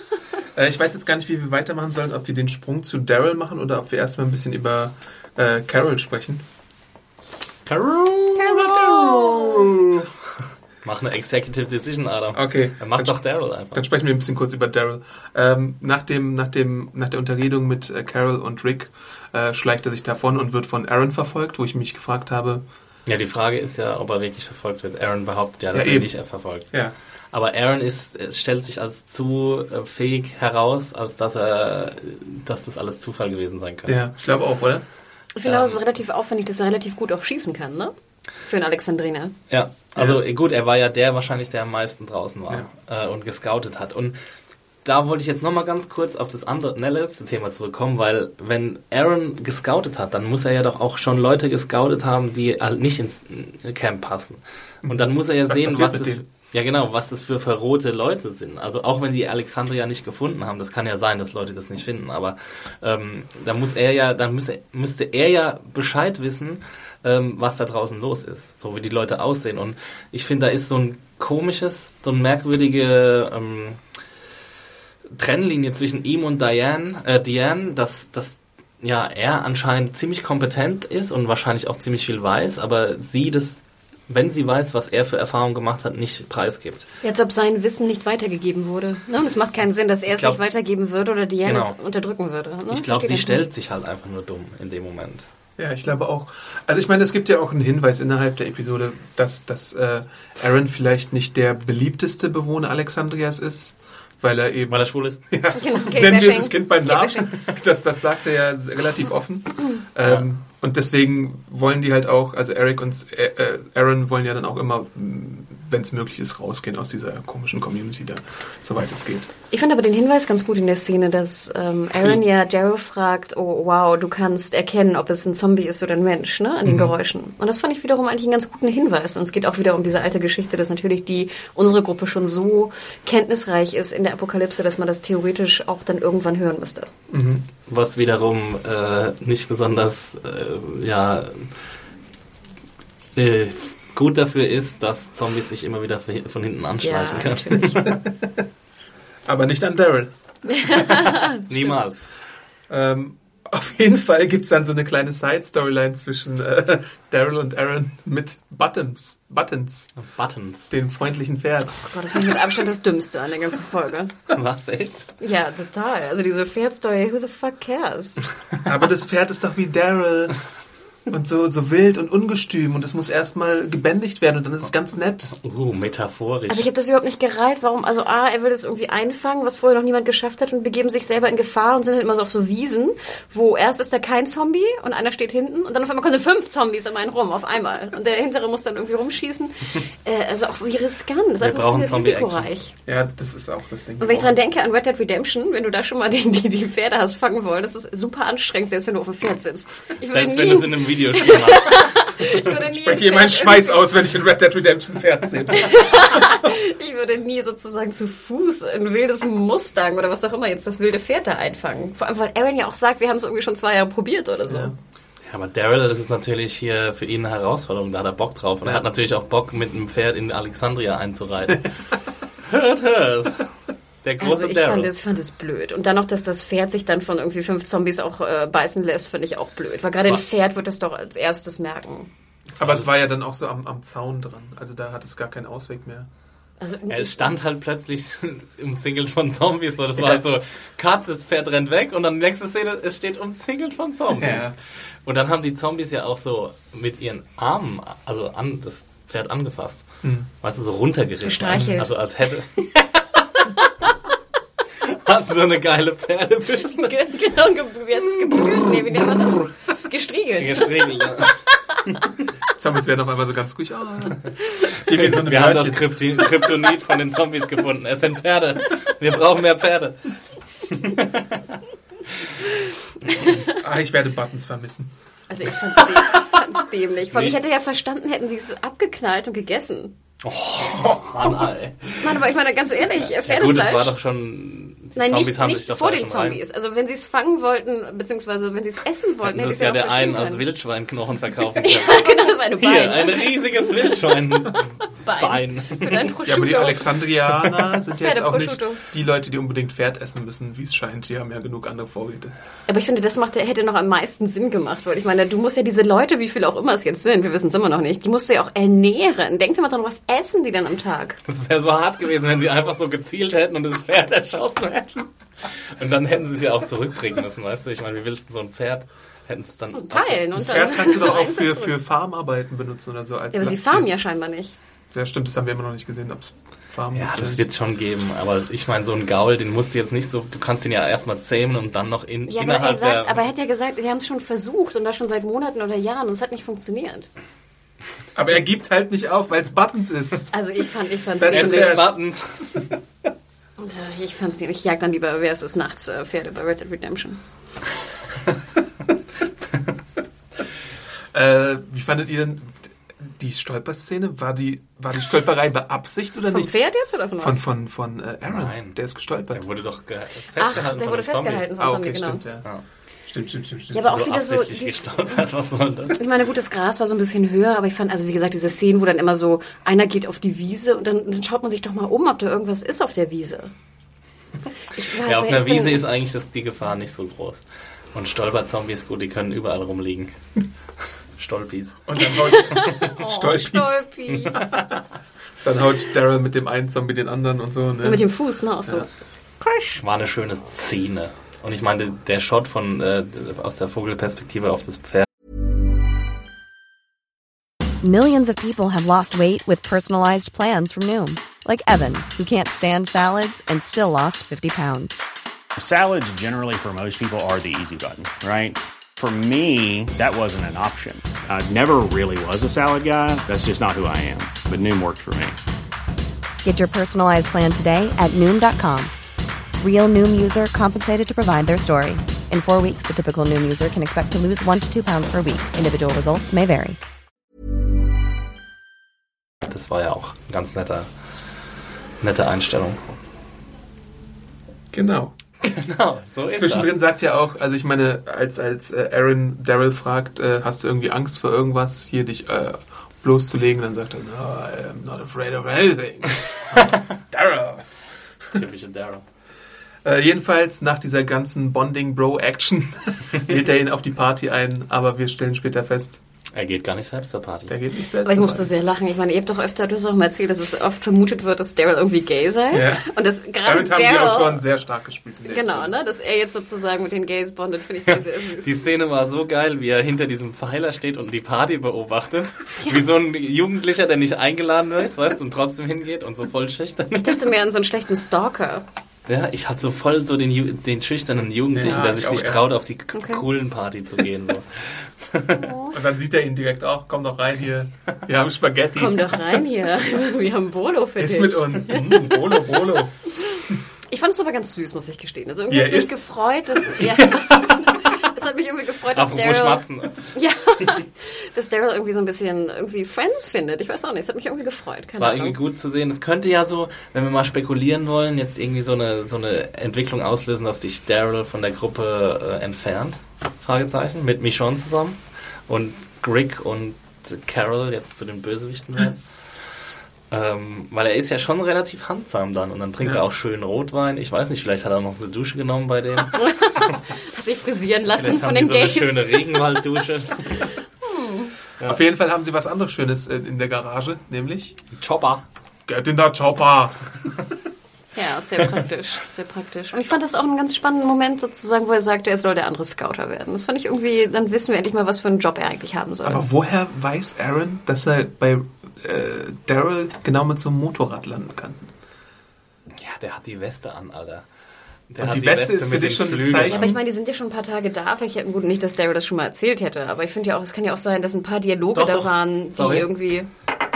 Äh, ich weiß jetzt gar nicht, wie wir weitermachen sollen, ob wir den Sprung zu Daryl machen oder ob wir erstmal ein bisschen über äh, Carol sprechen. Carol! Mach eine Executive Decision, Adam. Okay. Dann mach Dann- doch Daryl einfach. Dann sprechen wir ein bisschen kurz über Daryl. Ähm, nach, dem, nach, dem, nach der Unterredung mit äh, Carol und Rick äh, schleicht er sich davon und wird von Aaron verfolgt, wo ich mich gefragt habe, Ja, die Frage ist ja, ob er wirklich verfolgt wird. Aaron behauptet ja, dass Ja, er nicht verfolgt. ja, Aber Aaron ist, es stellt sich als zu äh, fähig heraus, als dass er, dass das alles Zufall gewesen sein könnte. ja, ich glaube auch, oder? Ich finde auch, Ähm. es ist relativ aufwendig, dass er relativ gut auch schießen kann, ne? Für einen Alexandriner. Ja, also gut, er war ja der wahrscheinlich, der am meisten draußen war äh, und gescoutet hat. Und da wollte ich jetzt nochmal ganz kurz auf das andere, ne, letzte Thema zurückkommen, weil wenn Aaron gescoutet hat, dann muss er ja doch auch schon Leute gescoutet haben, die halt nicht ins äh, Camp passen. Und dann muss er ja Was sehen, was das, ja genau, was das für verrohte Leute sind. Also auch wenn sie Alexandria nicht gefunden haben, das kann ja sein, dass Leute das nicht finden, aber ähm, da muss er ja, dann müsste, müsste er ja Bescheid wissen, ähm, was da draußen los ist, so wie die Leute aussehen. Und ich finde, da ist so ein komisches, so eine merkwürdige ähm, Trennlinie zwischen ihm und Diane, äh, Diane, dass, dass ja, er anscheinend ziemlich kompetent ist und wahrscheinlich auch ziemlich viel weiß, aber sie das, wenn sie weiß, was er für Erfahrungen gemacht hat, nicht preisgibt. Als ob sein Wissen nicht weitergegeben wurde. Ne? Und es macht keinen Sinn, dass er es glaub- nicht weitergeben würde oder Diane Genau. es unterdrücken würde. Ne? Ich glaube, sie stellt sich halt einfach nur dumm in dem Moment. Ja, ich glaube auch. Also ich meine, es gibt ja auch einen Hinweis innerhalb der Episode, dass, dass äh, Aaron vielleicht nicht der beliebteste Bewohner Alexandrias ist, weil er eben... Weil er schwul ist. Ja, Genau, nennen wir das Kind beim Namen. Das, das sagt er ja relativ offen. Ähm, und deswegen wollen die halt auch, also Eric und äh, äh, Aaron wollen ja dann auch immer, wenn es möglich ist, rausgehen aus dieser komischen Community da, soweit es geht. Ich fand aber den Hinweis ganz gut in der Szene, dass ähm, Aaron ja Daryl fragt, oh wow, du kannst erkennen, ob es ein Zombie ist oder ein Mensch, ne, an den Geräuschen. Und das fand ich wiederum eigentlich einen ganz guten Hinweis. Und es geht auch wieder um diese alte Geschichte, dass natürlich die unsere Gruppe schon so kenntnisreich ist in der Apokalypse, dass man das theoretisch auch dann irgendwann hören müsste. Was wiederum äh, nicht besonders äh, ja, äh, gut dafür ist, dass Zombies sich immer wieder von hinten anschleichen können. natürlich. Aber nicht an Daryl. Niemals. Ähm, Auf jeden Fall gibt's dann so eine kleine Side-Storyline zwischen äh, Daryl und Aaron mit Buttons. Buttons, Buttons. dem freundlichen Pferd. Oh Gott, das finde ich mit Abstand das Dümmste an der ganzen Folge. Was, echt? Ja, total. Also diese Pferdstory, who the fuck cares? Aber das Pferd ist doch wie Daryl. Und so, so wild und ungestüm und es muss erstmal gebändigt werden und dann ist es ganz nett. Uh, metaphorisch. Aber ich habe das überhaupt nicht gereilt. Warum? Also A, er will das irgendwie einfangen, was vorher noch niemand geschafft hat und begeben sich selber in Gefahr und sind halt immer so auf so Wiesen, wo erst ist da kein Zombie und einer steht hinten und dann auf einmal kommen fünf Zombies um einen rum auf einmal und der hintere muss dann irgendwie rumschießen. Äh, also auch wie riskant. Das ist Wir brauchen Zombie-Action. risikoreich. Ja, das ist auch das Ding. Und wenn ich dran denke an Red Dead Redemption, wenn du da schon mal die, die, die Pferde hast fangen wollen, das ist super anstrengend, selbst wenn du auf dem Pferd sitzt. Ich würde Selbst nie, wenn du es in einem Videospiel machst. ich würde nie, Ich breche hier ein meinen Schweiß aus, wenn ich in Red Dead Redemption Pferd sehe. Ich würde nie sozusagen zu Fuß ein wildes Mustang oder was auch immer jetzt das wilde Pferd da einfangen. Vor allem, weil Aaron ja auch sagt, wir haben es irgendwie schon zwei Jahre probiert oder so. Ja. Ja, aber Daryl, das ist natürlich hier für ihn eine Herausforderung, da hat er Bock drauf. Und er hat natürlich auch Bock, mit einem Pferd in Alexandria einzureiten. hört, hört. Der große Also ich fand Daryl. es ich fand es blöd. Und dann noch, dass das Pferd sich dann von irgendwie fünf Zombies auch äh, beißen lässt, finde ich auch blöd. Weil gerade ein Pferd wird das doch als erstes merken. Aber es war ja dann auch so am, am Zaun dran. Also da hat es gar keinen Ausweg mehr. Also Ja, es stand halt plötzlich umzingelt von Zombies. So. Das war halt so, Cut, das Pferd rennt weg und dann nächste Szene, es steht umzingelt von Zombies. Ja. Und dann haben die Zombies ja auch so mit ihren Armen, also an das Pferd angefasst. Weißt du, so runtergerissen. Gestreichelt. Also als hätte... Hatten so eine geile Pferdebürste. Ge- genau, ge- wie heißt es gebügelt? Nee, wie nennt man das? Gestriegelt. Gestriegelt. ja. Zombies werden auf einmal so ganz ruhig. Gib mir so eine Wir haben das. Krypti Kryptonit von den Zombies gefunden. Es sind Pferde. Wir brauchen mehr Pferde. Ah, ich werde Buttons vermissen. Also ich fand's, däm fand's dämlich. Vor allem, ich hätte ja verstanden, hätten sie es abgeknallt und gegessen. Mann, ey. Nein, aber ich meine ganz ehrlich, Ja, Pferdefleisch... gut, es war doch schon. Die Nein, Zombies nicht, haben sich nicht vor den schon rein- Zombies. Also wenn sie es fangen wollten, beziehungsweise wenn sie es essen wollten, Hätten hätte sie ich es es ja ja der einen als verstehen Wildschweinknochen verkaufen können. Ja, genau, das ist eine Hier, Bein. ein riesiges Wildschweinbein. Bein. Für dein Ja, aber die Prosciutto. Alexandrianer sind ja jetzt auch nicht die Leute, die unbedingt Pferd essen müssen, wie es scheint. Die haben ja genug andere Vorräte. Aber ich finde, das macht, hätte noch am meisten Sinn gemacht, weil ich meine, du musst ja diese Leute, wie viele auch immer es jetzt sind, wir wissen es immer noch nicht, die musst du ja auch ernähren. Denk dir mal dran, was essen die denn am Tag? Das wäre so hart gewesen, wenn sie einfach so gezielt hätten und das Pferd erschossen hätten. Und dann hätten sie es ja auch zurückbringen müssen, weißt du? Ich meine, wie willst du so ein Pferd? Hätten es dann. Teilen Ein und Pferd dann. kannst du doch auch für, für Farmarbeiten benutzen oder so. Als Ja, aber sie farmen ja scheinbar nicht. Ja, stimmt, das haben wir immer noch nicht gesehen, ob es Farmen Ja, gibt oder das wird schon geben. Aber ich meine, so ein Gaul, den musst du jetzt nicht so. Du kannst den ja erstmal zähmen und dann noch in, Ja, aber er, innerhalb sagt, der. aber er hat ja gesagt, wir haben es schon versucht und das schon seit Monaten oder Jahren und es hat nicht funktioniert. Aber er gibt halt nicht auf, weil es Buttons ist. Also ich fand, ich es ist dämlich. der- ist Buttons. Äh, Ich fand's nicht. Ich jag dann lieber, wer ist es nachts äh, Pferde bei Red Dead Redemption. Äh, wie fandet ihr denn die Stolperszene? War die, war die Stolperei beabsichtigt oder Vom nicht? Pferd jetzt oder von Von, was? von, von äh, Aaron. Nein. Der ist gestolpert. Der wurde doch ge Ach, festgehalten der von wurde Zombie. festgehalten von Ah, Zombie, okay, genau. stimmt, ja. Ja. Stimmt, stimmt, stimmt, stimmt. Ja, aber auch so wieder so. dies- was soll das? Ich meine, gut, das Gras war so ein bisschen höher, aber ich fand, also wie gesagt, diese Szenen, wo dann immer so, einer geht auf die Wiese und dann, dann schaut man sich doch mal um, ob da irgendwas ist auf der Wiese. Ich weiß Ja, auf einer Wiese ist eigentlich das, die Gefahr nicht so groß. Und Stolperzombies, gut, die können überall rumliegen. Stolpis. Und dann haut, Oh, Stolpis. Stolpi. dann haut Daryl mit dem einen Zombie den anderen und so. Ne? Ja, mit dem Fuß, ne? Auch so. Ja. Crash. War eine schöne Szene. Und ich meine, der Shot von äh, aus der Vogelperspektive auf das Pferd Millions of people have lost weight with personalized plans from Noom, like Evan, who can't stand salads and still lost 50 pounds. Salads, generally, for most people, are the easy button, right? For me, that wasn't an option. I never really was a salad guy. That's just not who I am. But Noom worked for me. Get your personalized plan today at Noom.com. Real Noom user compensated to provide their story. In four weeks, the typical Noom user can expect to lose one to two pounds per week. Individual results may vary. Das war ja auch eine ganz netter, nette Einstellung. Genau. Genau, so ist Zwischendrin das. sagt ja auch, also ich meine, als, als äh, Aaron Daryl fragt, äh, hast du irgendwie Angst vor irgendwas, hier dich äh, bloßzulegen, dann sagt er, no, I am not afraid of anything. Daryl. Typische Daryl. Äh, jedenfalls nach dieser ganzen Bonding-Bro-Action lädt er ihn auf die Party ein, aber wir stellen später fest, Er geht gar nicht selbst zur Party. der geht nicht selbst. Aber ich musste sehr lachen. Ich meine, ihr habt doch öfter, du hast auch mal erzählt, dass es oft vermutet wird, dass Daryl irgendwie gay sei. Ja. Und das gerade Damit haben die Autoren Daryl, sehr stark gespielt. in der genau, ne, dass er jetzt sozusagen mit den Gays bondet, finde ich sehr, sehr süß. Die Szene war so geil, wie er hinter diesem Pfeiler steht und die Party beobachtet. Wie so ein Jugendlicher, der nicht eingeladen ist, weißt du, und trotzdem hingeht und so voll schüchtern Ich dachte mehr an so einen schlechten Stalker. Ja, ich hatte so voll so den, Ju- den schüchternen Jugendlichen, Ja, der ich sich nicht ja. traut, auf die Okay. coolen Party zu gehen. So. Und dann sieht er ihn direkt auch, komm doch rein hier, wir haben Spaghetti. Komm doch rein hier. Wir haben Bolo für Ist dich. mit uns. Mm, Bolo, Bolo. Ich fand es aber ganz süß, muss ich gestehen. Also irgendwie Ja, hat mich ist. gefreut, dass. Ja, hat mich irgendwie gefreut, dass Daryl. Ja, dass Daryl irgendwie so ein bisschen irgendwie Friends findet. Ich weiß auch nicht, es hat mich irgendwie gefreut. Keine War Ahnung. irgendwie gut zu sehen. Es könnte ja so, wenn wir mal spekulieren wollen, jetzt irgendwie so eine, so eine Entwicklung auslösen, dass sich Daryl von der Gruppe äh, entfernt. Fragezeichen. Mit Michonne zusammen. Und Rick und Carol jetzt zu den Bösewichten werden. Ähm, weil er ist ja schon relativ handsam dann und dann trinkt Ja. er auch schön Rotwein. Ich weiß nicht, vielleicht hat er noch eine Dusche genommen bei dem. Hat sich frisieren lassen Vielleicht von haben den so eine Gays. schöne Regenwalddusche. Ja. Auf jeden Fall haben sie was anderes Schönes in der Garage, nämlich Chopper. Get in der Chopper. Ja, sehr praktisch, sehr praktisch. Und ich fand das auch einen ganz spannenden Moment sozusagen, wo er sagte, er soll der andere Scouter werden. Das fand ich irgendwie, dann wissen wir endlich mal, was für einen Job er eigentlich haben soll. Aber woher weiß Aaron, dass er bei äh, Daryl genau mit so einem Motorrad landen kann? Ja, der hat die Weste an, Alter. Der Und hat die Weste ist für dich schon das Flügeln. Zeichen? Ja, aber ich meine, die sind ja schon ein paar Tage da. Aber ich, gut, nicht, dass Daryl das schon mal erzählt hätte. Aber ich finde ja auch, es kann ja auch sein, dass ein paar Dialoge Doch, da doch. waren, die Sorry. irgendwie.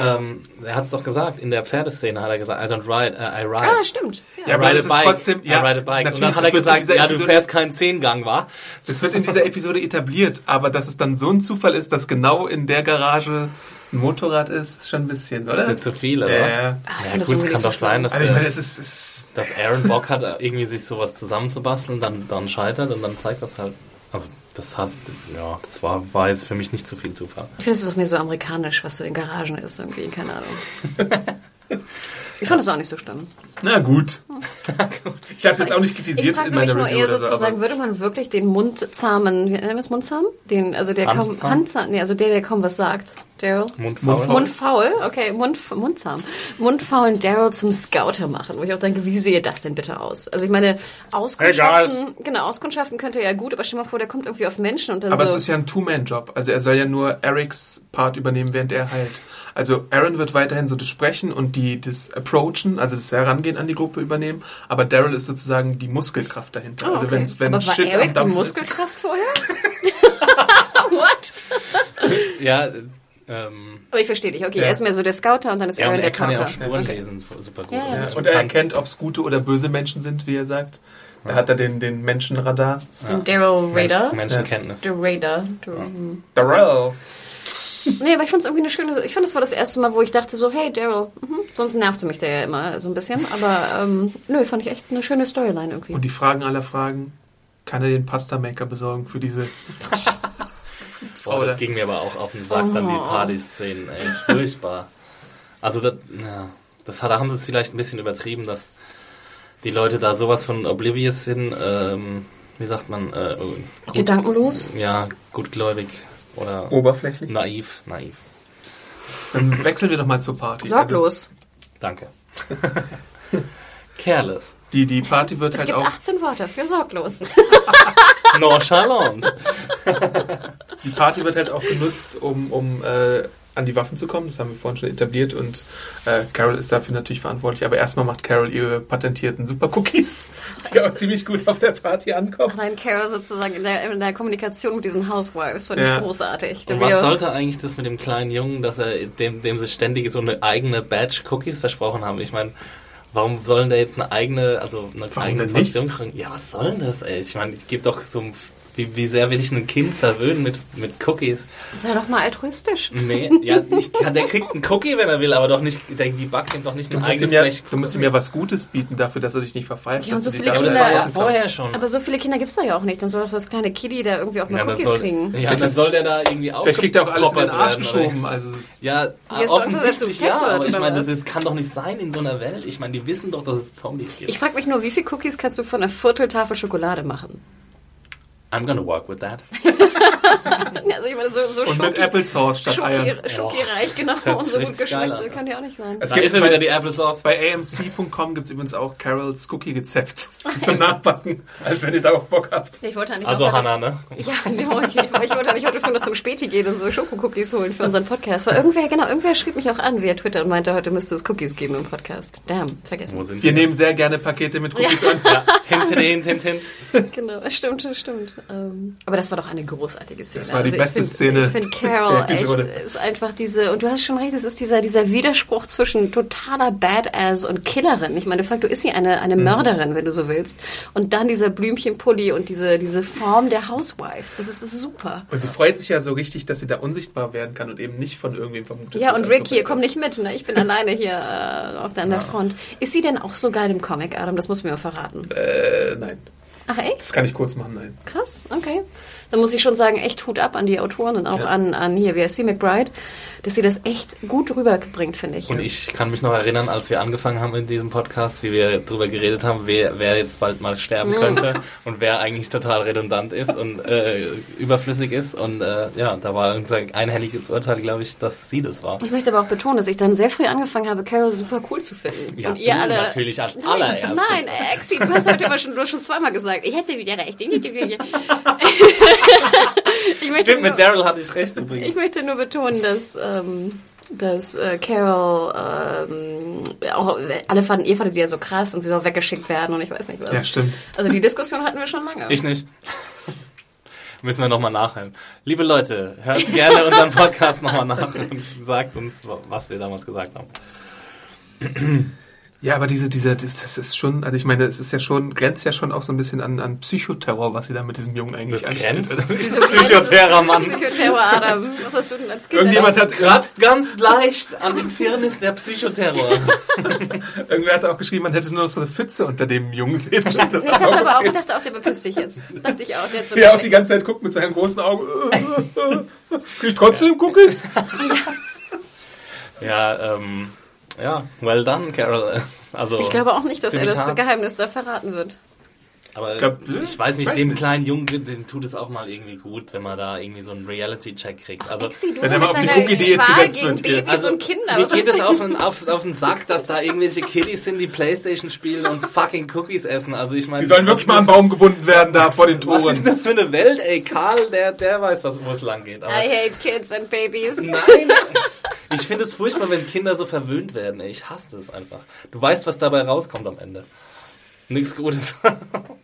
Ähm, er hat es doch gesagt, in der Pferdeszene hat er gesagt, I don't ride, uh, I ride. Ah, stimmt. Ja, I ride das a bike. trotzdem- ja, I ride a bike. Und natürlich, dann hat das er wird in gesagt, dieser ja, du Episode- fährst keinen Zehngang, war. Das wird in dieser Episode etabliert, aber dass es dann so ein Zufall ist, dass genau in der Garage ein Motorrad ist, ist schon ein bisschen, Das oder? ist jetzt zu viel, oder? Ja, Ah, ja. das gut, es kann doch sein, dass, Also ich meine, es ist, es ist dass Aaron Bock hat, irgendwie sich sowas zusammenzubasteln, dann, dann scheitert und dann zeigt das halt. Also das hat, ja, das war, war jetzt für mich nicht zu viel Zufall. Ich finde, es ist auch mehr so amerikanisch, was so in Garagen ist, irgendwie, keine Ahnung. Ich fand das auch nicht so schlimm. Na gut. Ich habe es jetzt auch nicht Ich kritisiert fragte in mich meiner nur Review eher so, sozusagen, würde man wirklich den Mundzahmen, wie nennen wir es Mundzahmen? Den, also der kaum, Handzahn? Handzahn, nee, also der, der kaum was sagt. Daryl? Mundfaul. Mundfaul, okay, Mund, Mundzahm. Mundfaulen Daryl zum Scouter machen, wo ich auch denke, wie sehe das denn bitte aus? Also ich meine, Auskundschaften, genau, Auskundschaften könnte er ja gut, aber stell dir mal vor, der kommt irgendwie auf Menschen und dann Aber so. es ist ja ein Two-Man-Job. Also er soll ja nur Erics Part übernehmen, während er heilt. Also Aaron wird weiterhin so das Sprechen und die das Approachen, also das Herangehen an die Gruppe übernehmen. Aber Daryl ist sozusagen die Muskelkraft dahinter. Oh, Also okay. wenn's, wenn aber war Shit Eric am die Dampfen ist. Muskelkraft vorher? What? Ja, ähm, Aber ich verstehe dich. Okay, Ja. er ist mehr so der Scouter und dann ist ja, Aaron und der er kann ja Talker. auch Spuren okay. lesen, super gut. Ja, ja, Ja, und er erkennt, ob es gute oder böse Menschen sind, wie er sagt. Da hat er den, den Menschenradar. Den Daryl Raider. Mensch, Menschenkenntnis. Der hm. Daryl. Nee, aber ich fand es irgendwie eine schöne. Ich fand, das war das erste Mal, wo ich dachte so, hey Daryl, mhm. sonst nervte mich der ja immer so ein bisschen. Aber ähm, nö, fand ich echt eine schöne Storyline irgendwie. Und die Fragen aller Fragen. Kann er den Pasta-Maker besorgen für diese... Boah, das ging mir aber auch auf den Sack, dann die Oh. Partyszenen, ey, furchtbar. Also, das, ja, das hat, da haben sie es vielleicht ein bisschen übertrieben, dass die Leute da sowas von oblivious sind, ähm, wie sagt man, äh, gut, Gedankenlos. ja, gutgläubig oder Oberflächlich. naiv, naiv. Dann wechseln wir doch mal zur Party. Sorglos. Danke. Careless. Also die, die Party wird Es halt gibt auch... 18 Wörter für sorglos. Nonchalant. Die Party wird halt auch genutzt, um, um äh, an die Waffen zu kommen. Das haben wir vorhin schon etabliert und äh, Carol ist dafür natürlich verantwortlich. Aber erstmal macht Carol ihre patentierten Super Cookies, die auch ziemlich gut auf der Party ankommen. Allein Carol sozusagen in der, in der Kommunikation mit diesen Housewives fand Ja. ich großartig. Und was sollte eigentlich das mit dem kleinen Jungen, dass er dem, dem sie ständig so eine eigene Batch Cookies versprochen haben? Ich meine, warum sollen der jetzt eine eigene, also eine Warum eigene? Portion kriegen? Ja, was soll denn das, ey? Ich meine, es gibt doch so Wie, wie sehr will ich ein Kind verwöhnen mit, mit Cookies? Sei doch mal altruistisch. Nee, ja, ich, der kriegt einen Cookie, wenn er will, aber doch nicht, der, die backt ihm doch nicht Du ein musst, ihm eigenes ja, Blech. du musst ihm ja was Gutes bieten dafür, dass er dich nicht verpfeift. Ja, und so die viele Kinder- ja vorher schon. Aber so viele Kinder gibt's da ja auch nicht. Dann soll doch das kleine Kitty da irgendwie auch mal Ja, Cookies soll, kriegen. ja, dann soll der da irgendwie auch Vielleicht kriegt er auch alles in den Arsch geschoben. Also? Ja, Jetzt offensichtlich ja, wird, aber ich meine, das ist, kann doch nicht sein in so einer Welt. Ich meine, die wissen doch, dass es Zombies gibt. Ich frage mich nur, wie viele Cookies kannst du von einer Vierteltafel Schokolade machen? I'm gonna work with that. Also ich meine, so, so und mit Applesauce statt Schoki, Eiern. Schokireich, genau, und so gut richtig geil geschmeckt. Das kann ja auch nicht sein. Es Da gibt ist ja wieder die Applesauce. bei amc.com gibt es übrigens auch Carols Cookie-Rezept zum Nachbacken, als wenn ihr darauf Bock habt. Ich wollte eigentlich Also Hannah, ne? Ja, genau. Ich, ich, ich wollte eigentlich heute früh noch zum Späti gehen und so Schokocookies holen für unseren Podcast. Weil irgendwer, genau, irgendwer schrieb mich auch an via Twitter und meinte, heute müsste es Cookies geben im Podcast. Damn, vergessen. Wo sind Wir die? nehmen sehr gerne Pakete mit Cookies an. Ja, hint, hint, hint, hint. Genau, das stimmt, das stimmt. Ähm, aber das war doch eine großartige Szene. Das war die ich beste find- Szene Ich finde Carol echt ist einfach diese, und du hast schon recht, es ist dieser, dieser Widerspruch zwischen totaler Badass und Killerin. Ich meine, de facto ist sie eine, eine Mhm. Mörderin, wenn du so willst. Und dann dieser Blümchenpulli und diese, diese Form der Housewife. Das ist, das ist super. Und sie freut sich ja so richtig, dass sie da unsichtbar werden kann und eben nicht von irgendwem vermutet Ja, und als Rick hier, komm nicht mit, ne? Ich bin alleine hier äh, auf der, an der Front. Ist sie denn auch so geil im Comic, Adam? Das muss mir mal verraten. Äh, nein. Ach echt? Das kann ich kurz machen, nein. Krass, okay. Dann muss ich schon sagen, echt Hut ab an die Autoren und auch an, an hier, wie heißt sie, McBride, dass sie das echt gut rüberbringt, finde ich. Und ich kann mich noch erinnern, als wir angefangen haben in diesem Podcast, wie wir darüber geredet haben, wer, wer jetzt bald mal sterben könnte und wer eigentlich total redundant ist und äh, überflüssig ist. Und äh, ja, da war unser einhelliges Urteil, glaube ich, dass sie das war. Ich möchte aber auch betonen, dass ich dann sehr früh angefangen habe, Carol super cool zu finden. Ja, und ihr alle. natürlich als Nein, allererstes. Nein, Exi, du hast heute immer schon, du hast schon zweimal gesagt, ich hätte wieder recht. ich möchte Stimmt, nur, mit Daryl hatte ich recht Ich übrigens. möchte nur betonen, dass, ähm, dass äh, Carol ähm, auch alle fanden, ihr fandet die ja so krass und sie soll weggeschickt werden und ich weiß nicht was. Ja, stimmt. Also die Diskussion hatten wir schon lange. Ich nicht. Müssen wir nochmal nachhören. Liebe Leute, hört gerne unseren Podcast nochmal nach und sagt uns, was wir damals gesagt haben. Ja, aber diese, diese, das das ist schon, also ich meine, es ist ja schon, grenzt ja schon auch so ein bisschen an, an Psychoterror, was sie da mit diesem Jungen eigentlich Das anstellt. grenzt. Das ist- Psychoterror, das- Mann. Psychoterror, Adam. Was hast du denn als Kind Irgendjemand hat Kratzt ganz leicht an den Firnis der Psychoterror. Irgendwer hat auch geschrieben, man hätte nur noch so eine Pfütze unter dem Jungen sehen müssen. Das dachte auch aber auch, dachte auch, der bepisst dich jetzt. Dachte ich auch. Der hat so Ja, auch die ganze Zeit guckt mit seinen großen Augen. Krieg ich trotzdem Cookies? Ja, ähm, ja, well done, Carol. Also, ich glaube auch nicht, dass er das hart. Geheimnis da verraten wird. Aber ich, glaub, weiß nicht, weiß dem nicht. kleinen Jungen, dem tut es auch mal irgendwie gut, wenn man da irgendwie so einen Reality-Check kriegt. Also, Exi, wenn er mal auf die Cookie-Diät Wahl gesetzt wird. Babys also und Kinder. mir geht es auf den, auf, auf den Sack, dass da irgendwelche Kiddies sind, die Playstation spielen und fucking Cookies essen. Also ich meine, Die sollen wirklich mal am Baum gebunden werden, da vor den Was ist Toren. das für eine Welt, ey? Karl, der, der weiß, was, wo es lang geht. Aber I hate kids and babies. Nein! Ich finde es furchtbar, wenn Kinder so verwöhnt werden. Ich hasse es einfach. Du weißt, was dabei rauskommt am Ende. Nichts Gutes.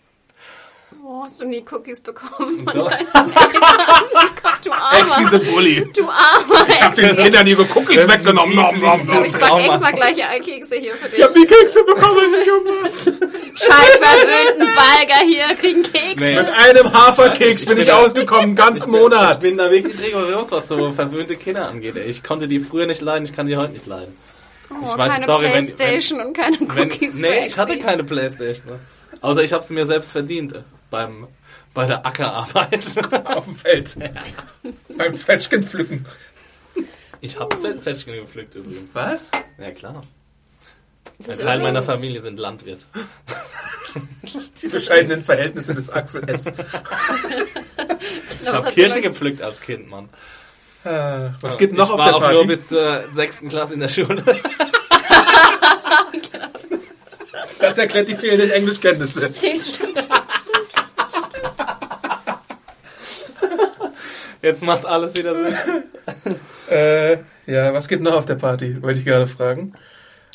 Oh, hast du nie Cookies bekommen? Von deinen Exi the Bully. Du armer. Ich hab den Kindern ihre Cookies weggenommen. Nom, nom, Ich nom. ich Trauma. echt mal gleich Eikekse hier für dich. Ich hab die Kekse bekommen, als ich jung war. Scheiß verwöhnten Balger hier kriegen Kekse. Nee. Mit einem Haferkeks bin ich ausgekommen, einen ganzen Ich Monat. bin da wirklich rigoros, was so verwöhnte Kinder angeht. Ich konnte die früher nicht leiden, ich kann die heute nicht leiden. Oh, ich weiß- keine sorry, wenn- Playstation und keine Wenn, Cookies für nee, ich hatte keine Playstation. Außer ich habe sie mir selbst verdient. Beim, bei der Ackerarbeit. Auf dem Feld. Beim Zwetschgen pflücken. Ich habe Zwetschgen gepflückt übrigens. Was? Ja klar. Ein Teil irgendwie- meiner Familie sind Landwirt. Die bescheidenen Verhältnisse des Axel S. Ich habe jemand- gepflückt als Kind, Mann. Äh, Was geht noch ich auf war der auch Party? nur bis zur sechsten Klasse in der Schule. Das erklärt die fehlenden Englischkenntnisse. Stimmt. Jetzt macht alles wieder Sinn. Äh, ja, was geht noch auf der Party? Wollte ich gerade fragen.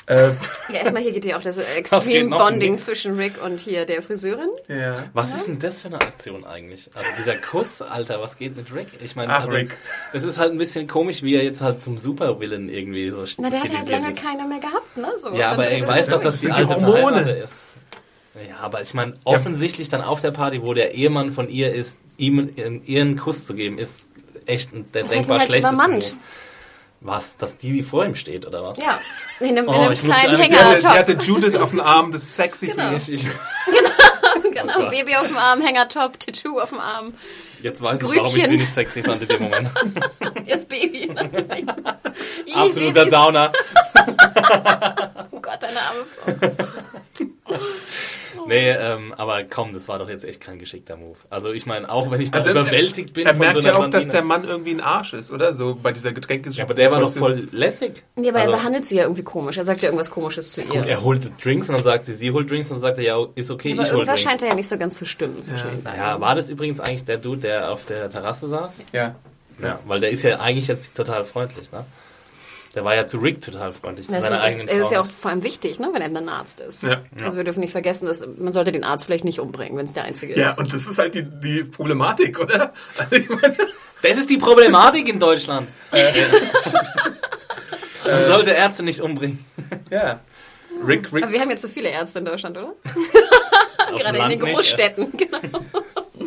Äh, Ja, erstmal hier geht ja auch das Extreme? Bonding zwischen Rick und hier der Friseurin. ja. Was ist denn das für eine Aktion eigentlich? Also dieser Kuss, Alter, was geht mit Rick? Ich meine, Ach, also, Rick. es ist halt ein bisschen komisch, wie er jetzt halt zum Supervillain irgendwie so Na, der hat halt lange wird. keine mehr gehabt, ne? So, Ja, aber er ist weiß doch, dass die die alte Hormone. ist. Ja, aber ich meine, offensichtlich dann auf der Party, wo der Ehemann von ihr ist, ihm ihren, Kuss zu geben, ist echt ein, der Das denkbar halt schlechteste übermannt. Was? Dass die vor ihm steht, oder was? Ja, in einem, Oh, in einem ich musste kleinen eine- Die hatte, die Judith auf dem Arm, das sexy Genau. Vieh. Ich, ich, Genau, Gott. Baby auf dem Arm, Hängertop, Tattoo auf dem Arm. jetzt weiß ich, warum ich Grübchen. sie nicht sexy fand in dem Moment. Jetzt Baby. Absoluter Babys. Downer. Oh Gott, deine arme Frau. Nee, ähm, aber komm, das war doch jetzt echt kein geschickter Move. Also ich meine, auch wenn ich da Also, überwältigt bin Er merkt so ja auch, dass der Blondine. Mann irgendwie ein Arsch ist, oder? So bei dieser Getränkes. Ja, aber der war doch voll lässig. Ja, aber Also- er behandelt sie ja irgendwie komisch. Er sagt ja irgendwas Komisches zu ihr. Er holt Drinks und dann sagt sie, sie holt Drinks und dann sagt er, ja, ist okay, aber ich hol irgendwas Drinks. scheint er ja nicht so ganz zu stimmen zwischen den beiden. Ja, war das übrigens eigentlich der Dude, der auf der Terrasse saß? Ja. Ja, weil der ist ja eigentlich jetzt total freundlich, ne? Der war ja zu Rick total freundlich, zu Das seiner ist, eigenen er ist ja Frau. auch vor allem wichtig, ne, wenn er dann Arzt ist. Ja. Also wir dürfen nicht vergessen, dass man sollte den Arzt vielleicht nicht umbringen, wenn es der einzige Ja, ist. und das ist halt die, die Problematik, oder? Also ich meine, Das ist die Problematik in Deutschland. Man sollte Ärzte nicht umbringen. ja. Rick, Rick, aber wir haben jetzt so viele Ärzte in Deutschland, oder? Gerade in den Land nicht, Großstädten. Genau.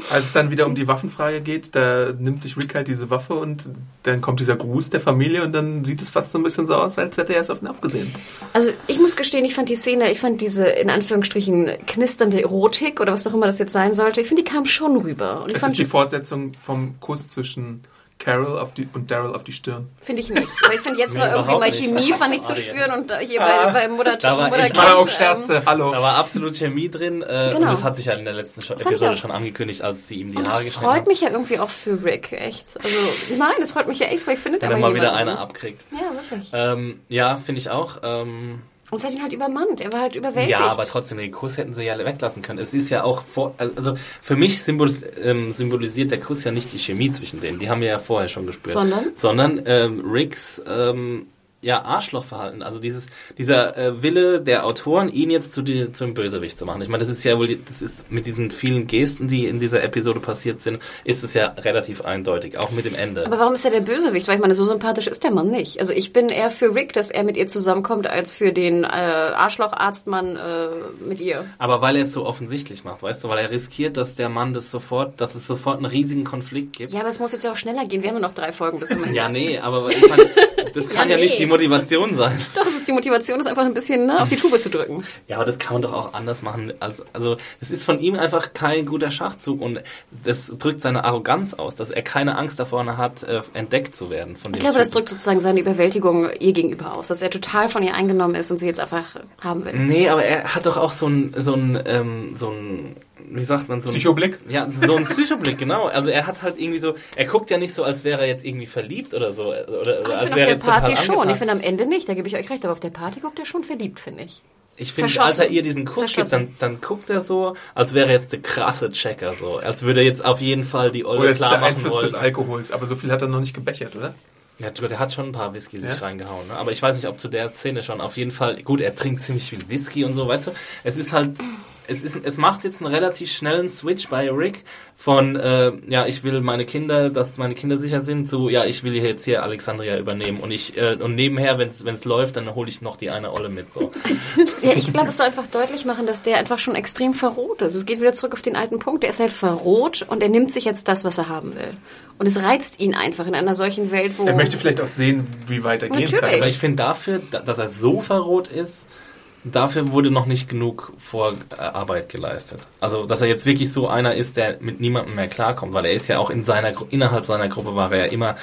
Als es dann wieder um die Waffenfrage geht, da nimmt sich Rick halt diese Waffe und dann kommt dieser Gruß der Familie und dann sieht es fast so ein bisschen so aus, als hätte er es auf ihn abgesehen. Also ich muss gestehen, ich fand die Szene, ich fand diese in Anführungsstrichen knisternde Erotik oder was auch immer das jetzt sein sollte, ich finde, die kam schon rüber. Und Es ist die Fortsetzung vom Kuss zwischen Carol auf die, und Daryl auf die Stirn. Finde ich nicht. Aber ich finde jetzt Nee, mal irgendwie mal. Chemie fand ich zu spüren und hier bei, bei Mutter, Da war Mutter Ich mache auch Scherze, hallo. Da war absolut Chemie drin äh, Genau. und das hat sich ja in der letzten ich Episode schon angekündigt, als sie ihm die Und Haare das geschnitten freut hat. mich ja irgendwie auch für Rick, echt. Also nein, das freut mich ja echt, weil ich finde, Wenn er mal wieder jemanden. einer abkriegt. Ja, wirklich. Ähm, ja, finde ich auch. Ähm, Und es hat ihn halt übermannt. Er war halt überwältigt. ja, aber trotzdem, den Kuss hätten sie ja weglassen können. Es ist ja auch vor, also für mich ähm, symbolisiert der Kuss ja nicht die Chemie zwischen denen. Die haben wir ja vorher schon gespürt. Sondern? Sondern ähm, Ricks ähm, ja, Arschlochverhalten. Also dieses, dieser äh, Wille der Autoren, ihn jetzt zu die, zum Bösewicht zu machen. Ich meine, das ist ja wohl, das ist mit diesen vielen Gesten, die in dieser Episode passiert sind, ist es ja relativ eindeutig, auch mit dem Ende. Aber warum ist er der Bösewicht? Weil ich meine, so sympathisch ist der Mann nicht. Also ich bin eher für Rick, dass er mit ihr zusammenkommt, als für den äh, Arschlocharztmann äh, mit ihr. Aber weil er es so offensichtlich macht, weißt du, weil er riskiert, dass der Mann das sofort, dass es sofort einen riesigen Konflikt gibt. Ja, aber es muss jetzt ja auch schneller gehen. Wir haben nur noch drei Folgen bis zum Ende. Ja, nee, aber ich meine, das kann ja, nee. nicht die Motivation sein. Doch, das ist die Motivation, ist einfach ein bisschen ne, auf die Tube zu drücken. Ja, aber das kann man doch auch anders machen. Als, also, es ist von ihm einfach kein guter Schachzug und das drückt seine Arroganz aus, dass er keine Angst davor hat, äh, entdeckt zu werden von Ich glaube, das Typen. drückt sozusagen seine Überwältigung ihr gegenüber aus, dass er total von ihr eingenommen ist und sie jetzt einfach haben will. Nee, aber er hat doch auch so ein, so ein, ähm, so ein, wie sagt man, so ein... Psychoblick? Ja, so ein Psychoblick, genau. Also er hat halt irgendwie so, er guckt ja nicht so, als wäre er jetzt irgendwie verliebt oder so. Oder, oder Aber ich als finde auf wäre der Party schon. angetan. Ich finde am Ende nicht, da gebe ich euch recht, aber auf der Party guckt er schon verliebt, finde ich. Ich finde, Verschossen. als er ihr diesen Kuss gibt, dann, dann guckt er so, als wäre er jetzt der krasse Checker, so. Als würde er jetzt auf jeden Fall die Olle Oder ist klar der machen Einfluss wollen. des Alkohols? Aber so viel hat er noch nicht gebechert, oder? Ja, der hat schon ein paar Whisky sich Ja? reingehauen, ne? Aber ich weiß nicht, ob zu der Szene schon. Auf jeden Fall, gut, er trinkt ziemlich viel Whisky und so, weißt du? Es ist halt, es ist, es macht jetzt einen relativ schnellen Switch bei Rick von, äh, ja, ich will meine Kinder, dass meine Kinder sicher sind, zu, ja, ich will jetzt hier Alexandria übernehmen und ich, äh, und nebenher, wenn es läuft, dann hole ich noch die eine Olle mit, so. Ja, ich glaube, es soll einfach deutlich machen, dass der einfach schon extrem verroht ist. Es geht wieder zurück auf den alten Punkt. Der ist halt verroht und er nimmt sich jetzt das, was er haben will. Und es reizt ihn einfach in einer solchen Welt, wo... Er möchte vielleicht auch sehen, wie weit er gehen Natürlich. kann. Aber ich finde dafür, da- dass er so verrot ist, dafür wurde noch nicht genug Vorarbeit geleistet. Also, dass er jetzt wirklich so einer ist, der mit niemandem mehr klarkommt, weil er ist ja auch in seiner, innerhalb seiner Gruppe war er ja immer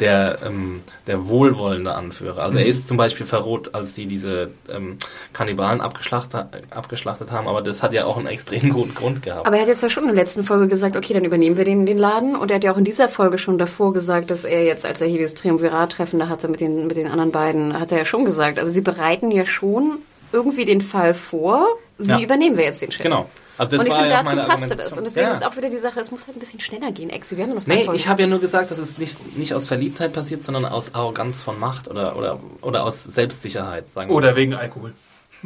der, ähm, der wohlwollende Anführer. Also er ist zum Beispiel verrot, als sie diese ähm, Kannibalen abgeschlachtet, abgeschlachtet haben, aber das hat ja auch einen extrem guten Grund gehabt. Aber er hat jetzt ja schon in der letzten Folge gesagt, okay, dann übernehmen wir den, den Laden. Und er hat ja auch in dieser Folge schon davor gesagt, dass er jetzt, als er hier dieses Triumvirat-Treffen da hatte mit den, mit den anderen beiden, hat er ja schon gesagt, also sie bereiten ja schon irgendwie den Fall vor, wie Ja. übernehmen wir jetzt den Shit. Genau. Also das und ich finde, ja dazu passte das. Und deswegen Ja. ist auch wieder die Sache, es muss halt ein bisschen schneller gehen, Exi. Wir haben ja noch Nee, Folgen. ich habe ja nur gesagt, dass es nicht, nicht aus Verliebtheit passiert, sondern aus Arroganz von Macht oder, oder, oder aus Selbstsicherheit, sagen wir Oder wegen Alkohol.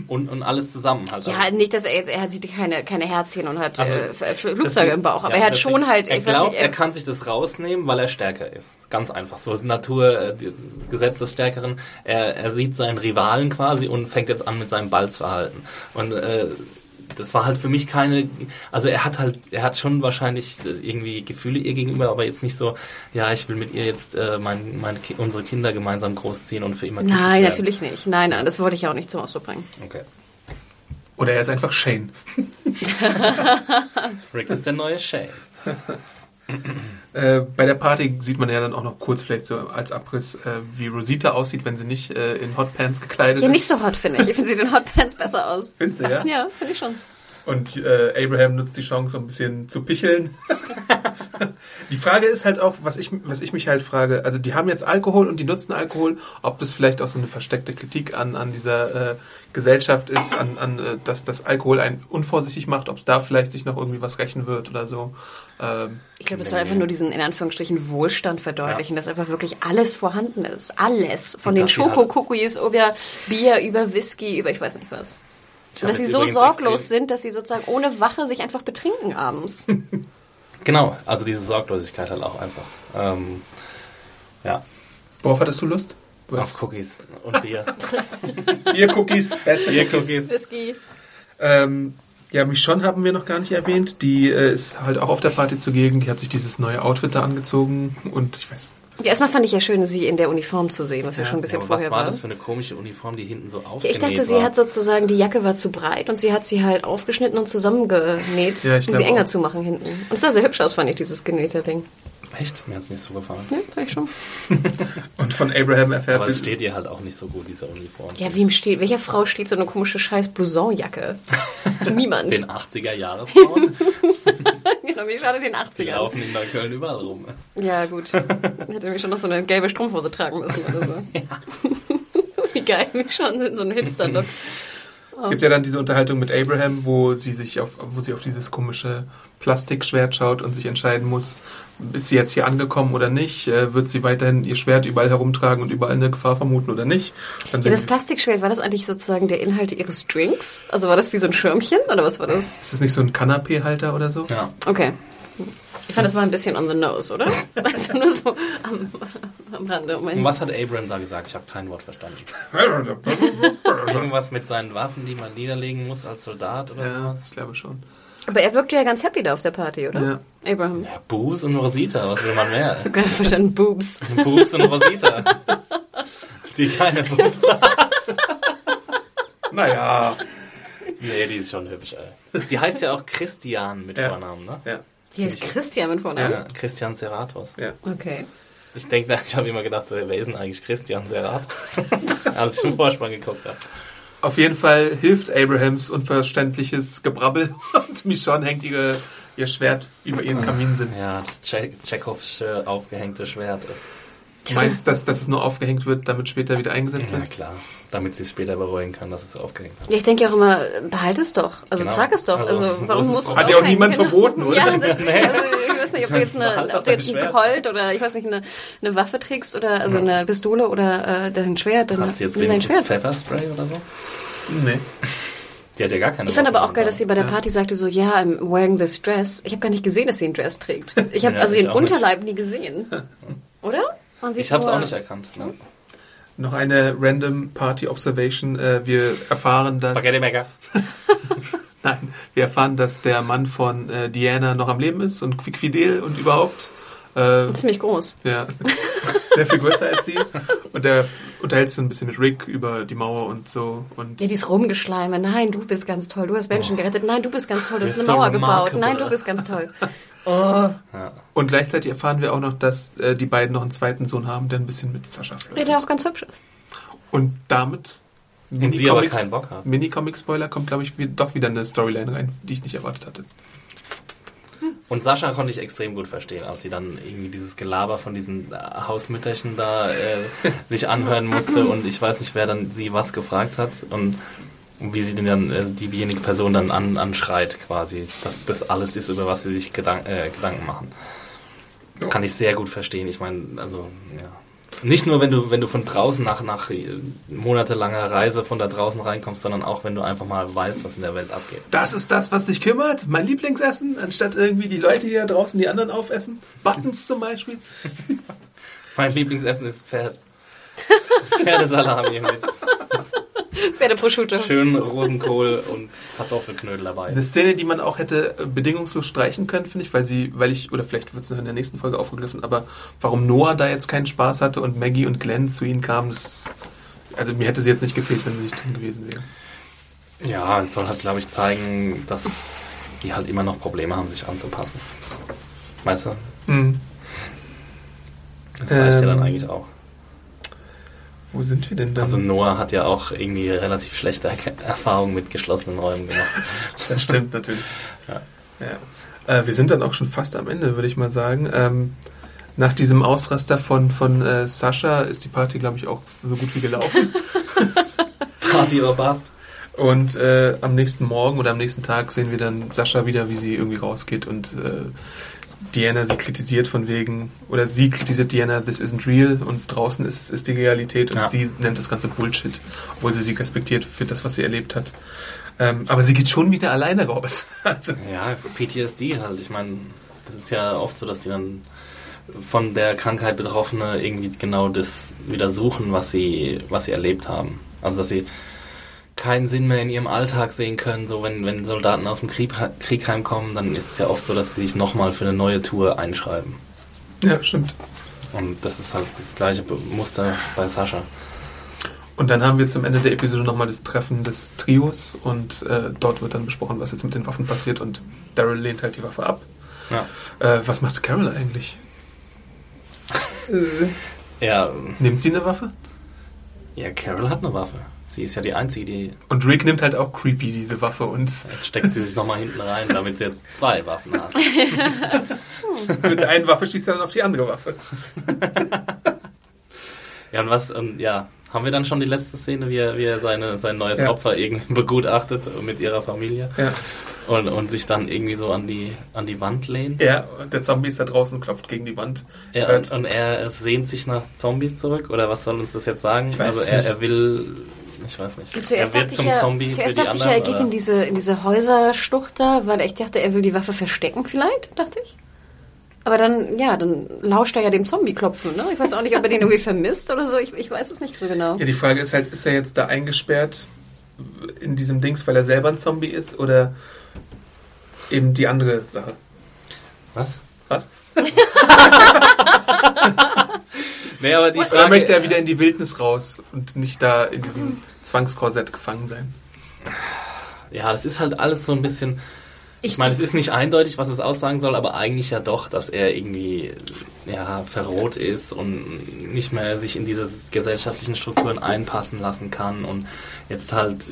Und, und alles zusammen halt. Ja, nicht, dass er jetzt, er hat keine, keine Herzchen und hat Also, äh, Flugzeuge im Bauch, aber ja, er hat schon halt, Er glaubt, nicht, er kann sich das rausnehmen, weil er stärker ist. Ganz einfach. So ist Natur, äh, Gesetz des Stärkeren. Er, er sieht seinen Rivalen quasi und fängt jetzt an mit seinem Balzverhalten. Und äh, das war halt für mich keine, also er hat halt, er hat schon wahrscheinlich äh, irgendwie Gefühle ihr gegenüber, aber jetzt nicht so, ja, ich will mit ihr jetzt äh, mein, meine, Ki- unsere Kinder gemeinsam großziehen und für immer Nein, werden. natürlich nicht. Nein, nein, das wollte ich auch nicht zum Ausdruck bringen. Okay. Oder er ist einfach Shane. Rick ist der neue Shay. Äh, bei der Party sieht man ja dann auch noch kurz vielleicht so als Abriss, äh, wie Rosita aussieht, wenn sie nicht äh, in Hotpants gekleidet Ja, ist. nicht so hot, finde ich. Ich finde, sie den Hotpants besser aus. Findest du, ja? Ja, finde ich schon. Und äh, Abraham nutzt die Chance, um ein bisschen zu picheln. die Frage ist halt auch, was ich, was ich mich halt frage, also die haben jetzt Alkohol und die nutzen Alkohol, ob das vielleicht auch so eine versteckte Kritik an, an dieser äh, Gesellschaft ist, an, an äh, dass das Alkohol einen unvorsichtig macht, ob es da vielleicht sich noch irgendwie was rächen wird oder so. Ähm, Ich glaube, es soll einfach nur diesen, in Anführungsstrichen, Wohlstand verdeutlichen, dass einfach wirklich alles vorhanden ist. Alles. Von Und den Schokokookies über Bier, über Whisky, über ich weiß nicht was. Und dass sie so sorglos extrem- sind, dass sie sozusagen ohne Wache sich einfach betrinken abends. Genau, also diese Sorglosigkeit halt auch einfach. Ähm, ja, worauf hattest du Lust? Du auf Cookies und Bier. Bier-Cookies, beste Cookies. Biercookies. Whisky. Ähm, ja, Michonne haben wir noch gar nicht erwähnt. Die äh, ist halt auch auf der Party zugegen. Die hat sich dieses neue Outfit da angezogen und ich weiß. Ja, erstmal fand ich ja schön, sie in der Uniform zu sehen, was ja, Ja, schon ein bisschen Ja, was vorher war war. das für eine komische Uniform, die hinten so Ja, aufgenäht ich dachte, sie war? hat sozusagen, die Jacke war zu breit und sie hat sie halt aufgeschnitten und zusammengenäht, Ja, um sie enger auch. zu machen hinten. Und es sah sehr hübsch aus, fand ich, dieses genähte Ding. Echt? Mir hat's nicht so gefallen. Ja, ich schon. Und von Abraham erfährt Aber es sie. steht ihr halt auch nicht so gut, diese Uniform. Ja, wem steht, welcher Frau steht so eine komische scheiß Blousonjacke? Niemand. Den 80er Mir schade den die 80ern. laufen in Neukölln überall rum. Ja, gut. Hätte nämlich schon noch so eine gelbe Strumpfhose tragen müssen oder so. Wie geil, wie schon so ein Hipster-Look. Es gibt ja dann diese Unterhaltung mit Abraham, wo sie sich auf, wo sie auf dieses komische Plastikschwert schaut und sich entscheiden muss, ist sie jetzt hier angekommen oder nicht? Äh, wird sie weiterhin ihr Schwert überall herumtragen und überall eine Gefahr vermuten oder nicht? Dann Ja, das Plastikschwert, war das eigentlich sozusagen der Inhalt ihres Drinks? Also war das wie so ein Schirmchen oder was war das? ist das nicht so ein Kanapé-Halter oder so? Ja. Okay. Ich fand, das war ein bisschen on the nose, oder? Also nur so am, am Rande. Und was hat Abraham da gesagt? Ich habe kein Wort verstanden. Irgendwas mit seinen Waffen, die man niederlegen muss als Soldat oder Ja, sowas? ich glaube schon. Aber er wirkte ja ganz happy da auf der Party, oder? Ja. Abraham. Ja, Boos und Rosita, was will man mehr? Ich hab gar nicht verstanden, Boobs. Boobs und Rosita. Die keine Boobs hat. Naja. Nee, die ist schon hübsch, ey. Die heißt ja auch Christian mit Ja. Vornamen, ne? Ja. Die heißt Christian mit Vornamen. Ja, Christian Serratos. Ja. Okay. Ich denke, ich habe immer gedacht, wer ist denn eigentlich Christian Serratos? Als ich im Vorspann geguckt habe. Auf jeden Fall hilft Abrahams unverständliches Gebrabbel und Michonne hängt ihre, ihr Schwert über ihren Kaminsims. Ja, das Che- Tschechows aufgehängte Schwert. Du meinst, dass, dass es nur aufgehängt wird, damit später wieder eingesetzt Ja, wird? klar. Damit sie es später bereuen kann, dass es aufgehängt hat. Ja, ich denke ja auch immer, behalt es doch. Also Genau. trag es doch. Also, Also, warum muss es- Hat ja auch niemand Genau. verboten, oder? Ja, deswegen, Nee. also ich weiß nicht, ob du jetzt, eine, ob du jetzt ein. Colt oder ich weiß nicht, eine, eine Waffe trägst oder also eine Pistole oder äh, dein Schwert, dann Hat sie jetzt wenigstens Schwert. Pfefferspray oder so? Nee. Die hat ja gar keine Ich fand aber auch geil, dass sie bei der Ja. Party sagte so, ja, I'm wearing this dress. Ich habe gar nicht gesehen, dass sie einen Dress trägt. Ich habe Ja, also ihren auch nicht. Unterleib nie gesehen. Oder? Man sieht Ich habe es auch nicht erkannt. Ne? Noch eine random Party Observation. Äh, wir erfahren, dass. Spaghetti Maker. Nein, wir erfahren, dass der Mann von äh, Diana noch am Leben ist und quickfidel und überhaupt. Äh, Ziemlich groß. ja, sehr viel größer als sie. Und der unterhält sich ein bisschen mit Rick über die Mauer und so. Und Ja, dieses Rumgeschleime. Nein, du bist ganz toll. Du hast Menschen gerettet. Nein, du bist ganz toll. Du hast eine so Mauer gebaut. Nein, du bist ganz toll. Und gleichzeitig erfahren wir auch noch, dass äh, die beiden noch einen zweiten Sohn haben, der ein bisschen mit Sascha Ja, flirtet. der auch ganz hübsch ist. Und damit. Und sie aber Mini-Comics- keinen Bock hat. Mini-Comic-Spoiler kommt, glaube ich, wie- doch wieder eine Storyline rein, die ich nicht erwartet hatte. Und Sascha konnte ich extrem gut verstehen, als sie dann irgendwie dieses Gelaber von diesen äh, Hausmütterchen da äh, sich anhören musste und ich weiß nicht, wer dann sie was gefragt hat und wie sie denn dann äh, diejenige Person dann an, anschreit quasi, dass das alles ist, über was sie sich Gedank äh, Gedanken machen. Kann ich sehr gut verstehen. Ich meine, also ja. Nicht nur, wenn du, wenn du von draußen nach, nach äh, monatelanger Reise von da draußen reinkommst, sondern auch, wenn du einfach mal weißt, was in der Welt abgeht. Das ist das, was dich kümmert? Mein Lieblingsessen? Anstatt irgendwie die Leute, die da draußen die anderen aufessen? Buttons zum Beispiel? Mein Lieblingsessen ist Pferd. Pferdesalami mit Pferdeprosciutto. Schön Rosenkohl und Kartoffelknödel dabei. Eine Szene, die man auch hätte äh, bedingungslos streichen können, finde ich, weil sie, weil ich, oder vielleicht wird es noch in der nächsten Folge aufgegriffen, aber warum Noah da jetzt keinen Spaß hatte und Maggie und Glenn zu ihnen kamen, das, also mir hätte sie jetzt nicht gefehlt, wenn sie nicht drin gewesen wäre. Ja, es soll halt, glaube ich, zeigen, dass die halt immer noch Probleme haben, sich anzupassen. Weißt du? Hm. Das reicht ja dann Ähm, eigentlich auch. Wo sind wir denn dann? Also Noah hat ja auch irgendwie relativ schlechte Er- Erfahrungen mit geschlossenen Räumen gemacht. Das stimmt natürlich. Ja. Ja. Äh, wir sind dann auch schon fast am Ende, würde ich mal sagen. Ähm, nach diesem Ausraster von, von äh, Sascha ist die Party, glaube ich, auch so gut wie gelaufen. Party Bast? Und äh, am nächsten Morgen oder am nächsten Tag sehen wir dann Sascha wieder, wie sie irgendwie rausgeht und äh, Diana sie kritisiert von wegen, oder sie kritisiert Diana, this isn't real und draußen ist, ist die Realität und Ja. sie nennt das Ganze Bullshit, obwohl sie sie respektiert für das, was sie erlebt hat. Ähm, aber sie geht schon wieder alleine raus. Also, Ja, PTSD halt. Ich meine, das ist ja oft so, dass die dann von der Krankheit Betroffene irgendwie genau das wieder suchen, was sie, was sie erlebt haben. Also, dass sie keinen Sinn mehr in ihrem Alltag sehen können. So, wenn, wenn Soldaten aus dem Krieg, Krieg heimkommen, dann ist es ja oft so, dass sie sich nochmal für eine neue Tour einschreiben. ja, stimmt. Und das ist halt das gleiche Muster bei Sascha. Und dann haben wir zum Ende der Episode nochmal das Treffen des Trios und äh, dort wird dann besprochen, was jetzt mit den Waffen passiert und Daryl lehnt halt die Waffe ab. Ja. Äh, was macht Carol eigentlich? Ja, Nimmt sie eine Waffe? ja, Carol hat eine Waffe. Sie ist ja die Einzige, die Und Rick nimmt halt auch creepy diese Waffe und jetzt steckt sie sich nochmal hinten rein, damit sie zwei Waffen hat. mit der einen Waffe schießt er dann auf die andere Waffe. Ja, und was, ähm, ja, haben wir dann schon die letzte Szene, wie er, wie er seine, sein neues Ja. Opfer irgendwie begutachtet mit ihrer Familie Ja. und, und sich dann irgendwie so an die, an die Wand lehnt? ja, und der Zombie ist da draußen, klopft gegen die Wand. Ja, Hört- und, und er sehnt sich nach Zombies zurück, oder was soll uns das jetzt sagen? Ich weiß also er, nicht. er will, ich weiß nicht, Zuerst er dachte wird ich zum ja, Zombie für zuerst die dachte ich anderen. ja, er geht oder? in diese, in diese Häuserschlucht da, weil ich dachte, er will die Waffe verstecken vielleicht, dachte ich. Aber dann, ja, dann lauscht er ja dem Zombie-Klopfen, ne? Ich weiß auch nicht, ob er den irgendwie vermisst oder so. Ich, ich weiß es nicht so genau. Ja, die Frage ist halt, ist er jetzt da eingesperrt in diesem Dings, weil er selber ein Zombie ist oder eben die andere Sache? Was? Was? Nee, aber die Frage, möchte er wieder in die Wildnis raus und nicht da in diesem Zwangskorsett gefangen sein? Ja, das ist halt alles so ein bisschen. Ich meine, es ist nicht eindeutig, was es aussagen soll, aber eigentlich ja doch, dass er irgendwie ja, verroht ist und nicht mehr sich in diese gesellschaftlichen Strukturen einpassen lassen kann und jetzt halt,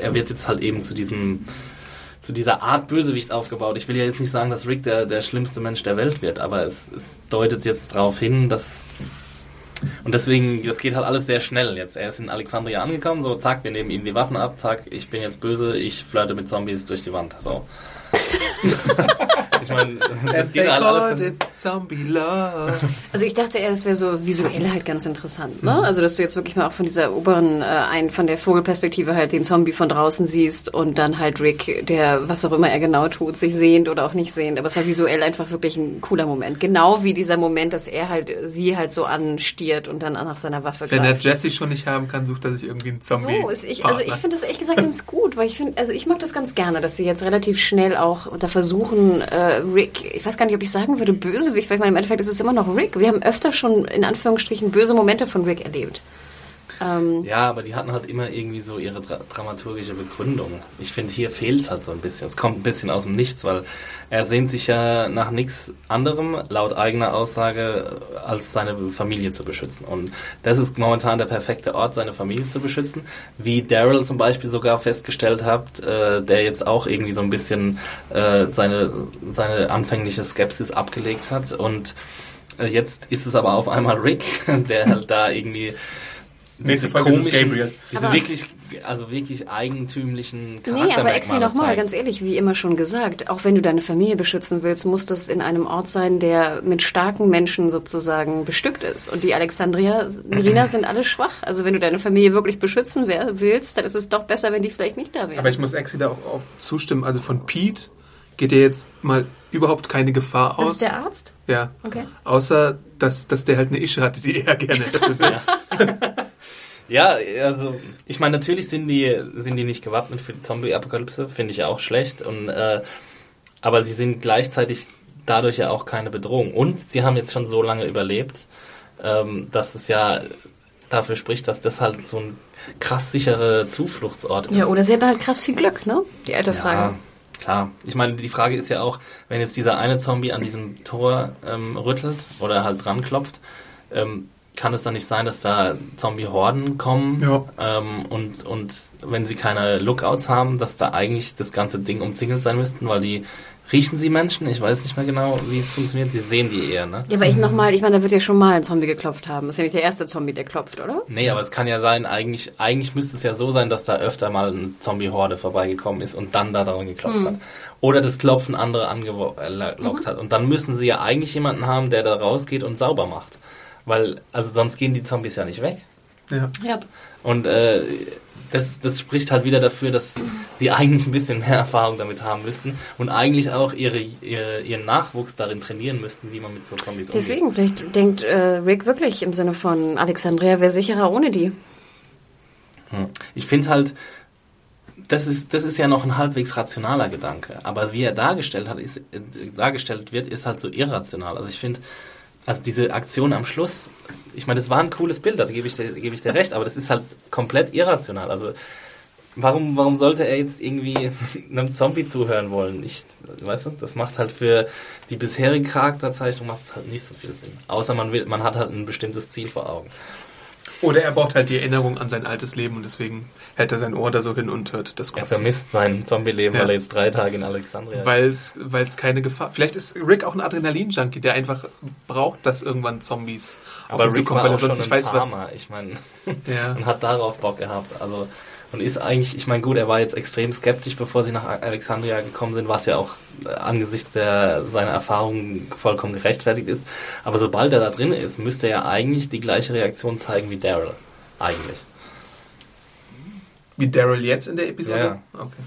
er wird jetzt halt eben zu diesem zu dieser Art Bösewicht aufgebaut. Ich will ja jetzt nicht sagen, dass Rick der, der schlimmste Mensch der Welt wird, aber es, es deutet jetzt darauf hin, dass und deswegen, das geht halt alles sehr schnell jetzt. Er ist in Alexandria angekommen, so zack, wir nehmen ihm die Waffen ab, zack, ich bin jetzt böse, ich flirte mit Zombies durch die Wand. So. ich meine, das geht halt alles. Zombie Love. Also ich dachte eher, das wäre so visuell halt ganz interessant, ne? Also dass du jetzt wirklich mal auch von dieser oberen, äh, ein, von der Vogelperspektive halt den Zombie von draußen siehst und dann halt Rick, der, was auch immer er genau tut, sich sehend oder auch nicht sehend. Aber es war visuell einfach wirklich ein cooler Moment. Genau wie dieser Moment, dass er halt sie halt so anstiert und dann nach seiner Waffe Wenn er greift. Jesse schon nicht haben kann, sucht er sich irgendwie einen Zombie. So, ist ich, also ich finde das ehrlich gesagt ganz gut, weil ich finde, also ich mag das ganz gerne, dass sie jetzt relativ schnell auch da versuchen, äh, Rick, ich weiß gar nicht, ob ich sagen würde Bösewicht, weil ich meine, im Endeffekt ist es immer noch Rick. Wir haben öfter schon in Anführungsstrichen böse Momente von Rick erlebt. Ähm, ja, aber die hatten halt immer irgendwie so ihre dra dramaturgische Begründung. Ich finde, hier fehlt es halt so ein bisschen. Es kommt ein bisschen aus dem Nichts, weil er sehnt sich ja nach nichts anderem, laut eigener Aussage, als seine Familie zu beschützen. Und das ist momentan der perfekte Ort, seine Familie zu beschützen. Wie Daryl zum Beispiel sogar festgestellt hat, äh, der jetzt auch irgendwie so ein bisschen äh, seine, seine anfängliche Skepsis abgelegt hat. Und äh, jetzt ist es aber auf einmal Rick, der halt da irgendwie Nächste diese Folge ist es komischen, Gabriel. Diese Aber- wirklich, also wirklich eigentümlichen nee, Charaktermerkmale aber Exi nochmal, ganz ehrlich, wie immer schon gesagt, auch wenn du deine Familie beschützen willst, muss das in einem Ort sein, der mit starken Menschen sozusagen bestückt ist. Und die Alexandria, Irina sind alle schwach. Also wenn du deine Familie wirklich beschützen wer- willst, dann ist es doch besser, wenn die vielleicht nicht da wären. Aber ich muss Exi da auch, auch zustimmen. Also von Pete geht ja jetzt mal überhaupt keine Gefahr das aus. ist der Arzt? ja. Okay. Außer, dass, dass der halt eine Ische hatte, die er gerne hätte. Ja, also ich meine, natürlich sind die sind die nicht gewappnet für die Zombie-Apokalypse, finde ich ja auch schlecht. Und äh, aber sie sind gleichzeitig dadurch ja auch keine Bedrohung. Und sie haben jetzt schon so lange überlebt, ähm, dass es ja dafür spricht, dass das halt so ein krass sicherer Zufluchtsort ist. Ja, oder sie hatten halt krass viel Glück, ne? Die alte Frage. Ja, klar. Ich meine, die Frage ist ja auch, wenn jetzt dieser eine Zombie an diesem Tor ähm, rüttelt oder halt dran klopft, ähm, kann es dann nicht sein, dass da Zombie-Horden kommen Ja. ähm, und, und wenn sie keine Lookouts haben, dass da eigentlich das ganze Ding umzingelt sein müssten, weil die riechen sie Menschen? Ich weiß nicht mehr genau, wie es funktioniert. Sie sehen die eher, ne? Ja, aber ich nochmal, ich meine, da wird ja schon mal ein Zombie geklopft haben. Das ist ja nicht der erste Zombie, der klopft, oder? Nee, aber es kann ja sein, eigentlich, eigentlich müsste es ja so sein, dass da öfter mal eine Zombie-Horde vorbeigekommen ist und dann da dran geklopft hat. Oder das Klopfen andere angelockt hat. Und dann müssen sie ja eigentlich jemanden haben, der da rausgeht und sauber macht. Weil, also sonst gehen die Zombies ja nicht weg. Ja. Ja. Und äh, das, das spricht halt wieder dafür, dass sie eigentlich ein bisschen mehr Erfahrung damit haben müssten und eigentlich auch ihre, ihre, ihren Nachwuchs darin trainieren müssten, wie man mit so Zombies umgeht. Deswegen, vielleicht denkt äh, Rick wirklich im Sinne von Alexandria wäre sicherer ohne die. Hm. Ich finde halt, das ist, das ist ja noch ein halbwegs rationaler Gedanke. Aber wie er dargestellt hat, ist, äh, dargestellt wird, ist halt so irrational. Also ich finde, also diese Aktion am Schluss, ich meine, das war ein cooles Bild, da gebe ich, dir- ich dir recht, aber das ist halt komplett irrational. Also warum, warum sollte er jetzt irgendwie einem Zombie zuhören wollen? Ich, weißt du, das macht halt für die bisherige Charakterzeichnung macht halt nicht so viel Sinn. Außer man will, man hat halt ein bestimmtes Ziel vor Augen. Oder er braucht halt die Erinnerung an sein altes Leben und deswegen hält er sein Ohr da so hin und hört das Er Klopfen. vermisst sein Zombie-Leben, Ja. weil er jetzt drei Tage in Alexandria ist. Weil es keine Gefahr. Vielleicht ist Rick auch ein Adrenalin-Junkie, der einfach braucht, dass irgendwann Zombies auf Aber ihn Rick zukommen, weil er sonst nicht weiß, was. Farmer, ich meine, Ja. und hat darauf Bock gehabt. Also und ist eigentlich, ich meine, gut, er war jetzt extrem skeptisch, bevor sie nach Alexandria gekommen sind, was ja auch äh, angesichts der seiner Erfahrungen vollkommen gerechtfertigt ist. Aber sobald er da drin ist, müsste er ja eigentlich die gleiche Reaktion zeigen wie Daryl. Eigentlich. Wie Daryl jetzt in der Episode? Ja. Okay.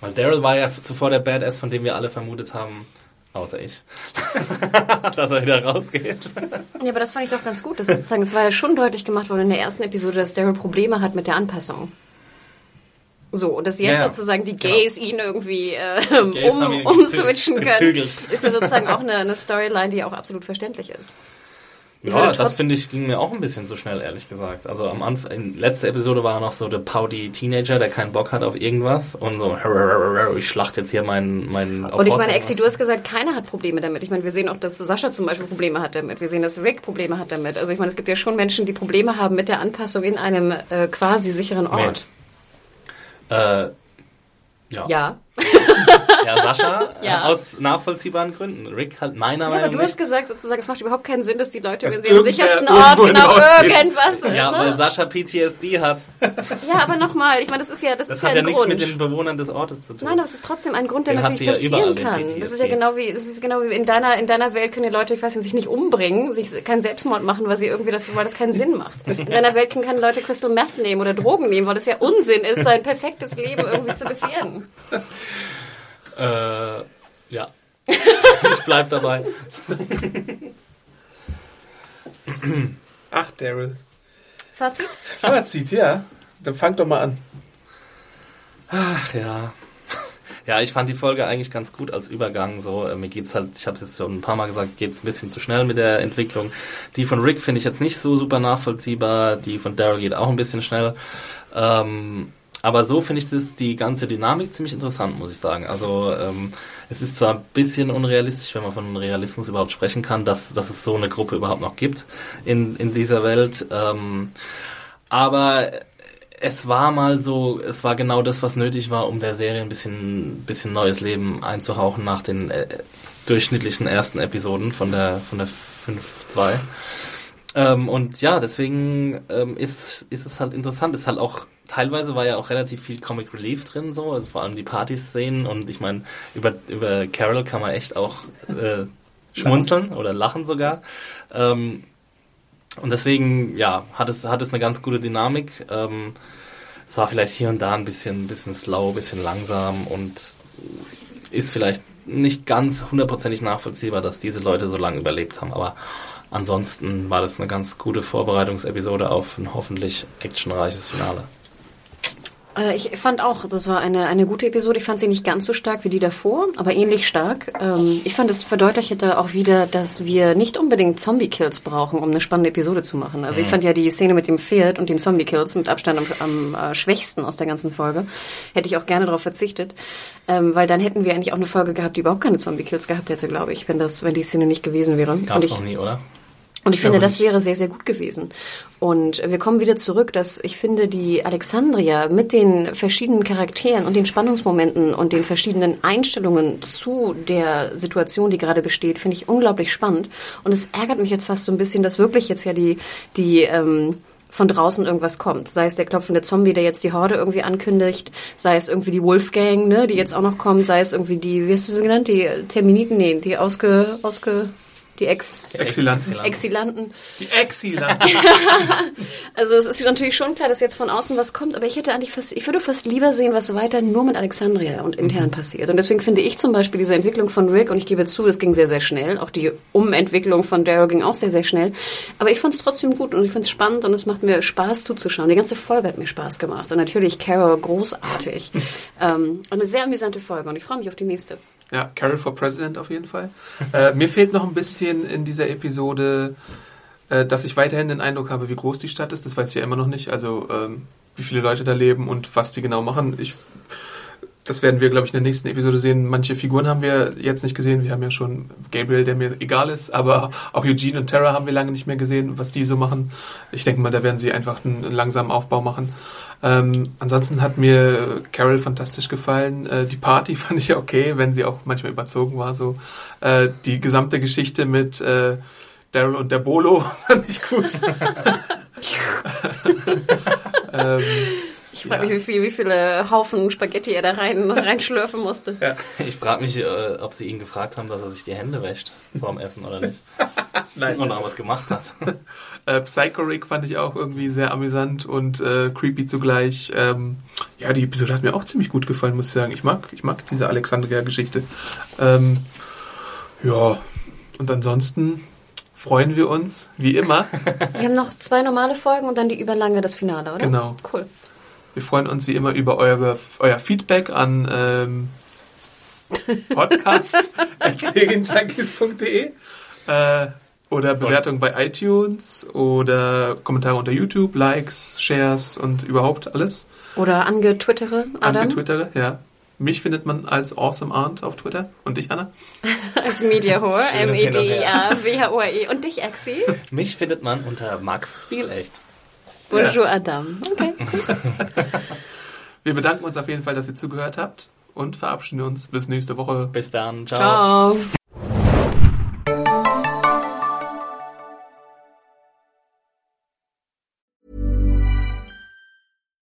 Weil Daryl war ja zuvor der Badass, von dem wir alle vermutet haben, außer ich, dass er wieder rausgeht. Ja, aber das fand ich doch ganz gut. Das, sozusagen, es war ja schon deutlich gemacht worden in der ersten Episode, dass Daryl Probleme hat mit der Anpassung. So, und dass jetzt Ja, sozusagen die Genau. Gays ihn irgendwie äh, um, umswitchen können, gezügelt. ist ja sozusagen auch eine, eine Storyline, die auch absolut verständlich ist. Ja, das finde ich ging mir auch ein bisschen zu schnell, ehrlich gesagt. Also am Anfang, in letzter Episode war er noch so der pouty Teenager, der keinen Bock hat auf irgendwas und so, ich schlacht jetzt hier meinen meinen Und ich meine. Exi, du hast gesagt, keiner hat Probleme damit. Ich meine, wir sehen auch, dass Sascha zum Beispiel Probleme hat damit. Wir sehen, dass Rick Probleme hat damit. Also ich meine, es gibt ja schon Menschen, die Probleme haben mit der Anpassung in einem äh, quasi sicheren Ort. Äh, ja. Ja. Ja, Sascha, Ja. Aus nachvollziehbaren Gründen. Rick halt meiner Ja, aber Meinung du nach. hast gesagt, sozusagen, es macht überhaupt keinen Sinn, dass die Leute, wenn sie am sichersten Ort genau irgendwas. Ja, weil ne? Sascha PTSD hat. ja, aber nochmal, ich meine, das ist ja, das, Das ist ja hat ja ein nichts Grund. mit den Bewohnern des Ortes zu tun. Nein, aber es ist trotzdem ein Grund, der Den natürlich ja passieren kann. Das ist ja genau wie, das ist genau wie in deiner, in deiner Welt können die Leute, ich weiß nicht, sich nicht umbringen, sich keinen Selbstmord machen, weil sie irgendwie das, weil das keinen Sinn macht. In deiner Welt können keine Leute Crystal Meth nehmen oder Drogen nehmen, weil das ja Unsinn ist, sein perfektes Leben irgendwie zu gefährden. Äh, ja. ich bleib dabei. Ach, Daryl. Fazit? Fazit, ja. Dann fang doch mal an. Ach ja. Ja, ich fand die Folge eigentlich ganz gut als Übergang. So, äh, mir geht's halt, ich habe es jetzt schon ein paar Mal gesagt, geht's ein bisschen zu schnell mit der Entwicklung. Die von Rick finde ich jetzt nicht so super nachvollziehbar. Die von Daryl geht auch ein bisschen schnell. Ähm, aber so finde ich das die ganze Dynamik ziemlich interessant, muss ich sagen. Also ähm, es ist zwar ein bisschen unrealistisch, wenn man von Realismus überhaupt sprechen kann, dass, dass es so eine Gruppe überhaupt noch gibt in, in dieser Welt. Ähm, aber es war mal so, es war genau das, was nötig war, um der Serie ein bisschen, bisschen neues Leben einzuhauchen nach den äh, durchschnittlichen ersten Episoden von der, von der 5.2. Ähm, und ja, deswegen ähm, ist, ist es halt interessant. Es ist halt auch, teilweise war ja auch relativ viel Comic Relief drin, so, also vor allem die Party-Szenen und ich meine, über, über Carol kann man echt auch äh, schmunzeln oder lachen sogar. Ähm, und deswegen, ja, hat es, hat es eine ganz gute Dynamik. Ähm, es war vielleicht hier und da ein bisschen, bisschen slow, ein bisschen langsam und ist vielleicht nicht ganz hundertprozentig nachvollziehbar, dass diese Leute so lange überlebt haben, aber ansonsten war das eine ganz gute Vorbereitungsepisode auf ein hoffentlich actionreiches Finale. Äh, Ich fand auch, das war eine, eine gute Episode. Ich fand sie nicht ganz so stark wie die davor, aber ähnlich stark. Ähm, Ich fand, es verdeutlichte auch wieder, dass wir nicht unbedingt Zombie-Kills brauchen, um eine spannende Episode zu machen. Also ich fand ja die Szene mit dem Pferd und den Zombie-Kills mit Abstand am, am äh, schwächsten aus der ganzen Folge. Hätte ich auch gerne darauf verzichtet, ähm, weil dann hätten wir eigentlich auch eine Folge gehabt, die überhaupt keine Zombie-Kills gehabt hätte, glaube ich, wenn das, wenn die Szene nicht gewesen wäre. Gab Und es ich, noch nie, oder? Und ich finde, das wäre sehr, sehr gut gewesen. Und wir kommen wieder zurück, dass ich finde, die Alexandria mit den verschiedenen Charakteren und den Spannungsmomenten und den verschiedenen Einstellungen zu der Situation, die gerade besteht, finde ich unglaublich spannend. Und es ärgert mich jetzt fast so ein bisschen, dass wirklich jetzt ja die, die, ähm, von draußen irgendwas kommt. Sei es der klopfende Zombie, der jetzt die Horde irgendwie ankündigt, sei es irgendwie die Wolfgang, ne, die jetzt auch noch kommt, sei es irgendwie die, wie hast du sie genannt, die Terminiten, nee, die ausge, ausge, die Ex, Exilanten. Exilanten. Die Exilanten. Also es ist natürlich schon klar, dass jetzt von außen was kommt, aber ich hätte eigentlich fast, ich würde fast lieber sehen, was weiter nur mit Alexandria und intern passiert. Und deswegen finde ich zum Beispiel diese Entwicklung von Rick, und ich gebe zu, es ging sehr, sehr schnell, auch die Umentwicklung von Daryl ging auch sehr, sehr schnell. Aber ich fand es trotzdem gut und ich finde es spannend und es macht mir Spaß zuzuschauen. Die ganze Folge hat mir Spaß gemacht. Und natürlich Carol großartig. ähm, eine sehr amüsante Folge und ich freue mich auf die nächste. Ja, Carol for President auf jeden Fall. äh, mir fehlt noch ein bisschen in dieser Episode, äh, dass ich weiterhin den Eindruck habe, wie groß die Stadt ist. Das weiß ich ja immer noch nicht. Also ähm, wie viele Leute da leben und was die genau machen. Ich, das werden wir, glaube ich, in der nächsten Episode sehen. Manche Figuren haben wir jetzt nicht gesehen. Wir haben ja schon Gabriel, der mir egal ist, aber auch Eugene und Tara haben wir lange nicht mehr gesehen, was die so machen. Ich denke mal, da werden sie einfach einen, langsamen Aufbau machen. Ähm, ansonsten hat mir Carol fantastisch gefallen. Äh, die Party fand ich ja okay, wenn sie auch manchmal überzogen war. So äh, die gesamte Geschichte mit äh, Daryl und der Bolo fand ich gut. ähm, Ich frage mich, wie, viel, wie viele Haufen Spaghetti er da rein, reinschlürfen musste. Ich frage mich, äh, ob sie ihn gefragt haben, dass er sich die Hände wäscht vorm Essen oder nicht. Nein. Und noch was gemacht hat. Äh, Psycho Rick fand ich auch irgendwie sehr amüsant und äh, creepy zugleich. Ähm, ja, die Episode hat mir auch ziemlich gut gefallen, muss ich sagen. Ich mag, ich mag diese Alexandria-Geschichte. Ähm, ja, und ansonsten freuen wir uns, wie immer. Wir haben noch zwei normale Folgen und dann die überlange das Finale, oder? Genau. Cool. Wir freuen uns wie immer über eure, euer Feedback an ähm, podcast.serienjunkies.de äh, oder Bewertung bei iTunes oder Kommentare unter YouTube, Likes, Shares und überhaupt alles. Oder angetwittere, Adam. Angetwittere, ja. Mich findet man als Awesome Aunt auf Twitter. Und dich, Anna? Als Mediahor, Schönes Hin und M-E-D-I-A-W-H-O-R-E. Und dich, Axi. Mich findet man unter Max Stilecht. Bonjour, Adam. Okay. Wir bedanken uns auf jeden Fall, dass ihr zugehört habt und verabschieden uns bis nächste Woche. Bis dann. Ciao. Ciao.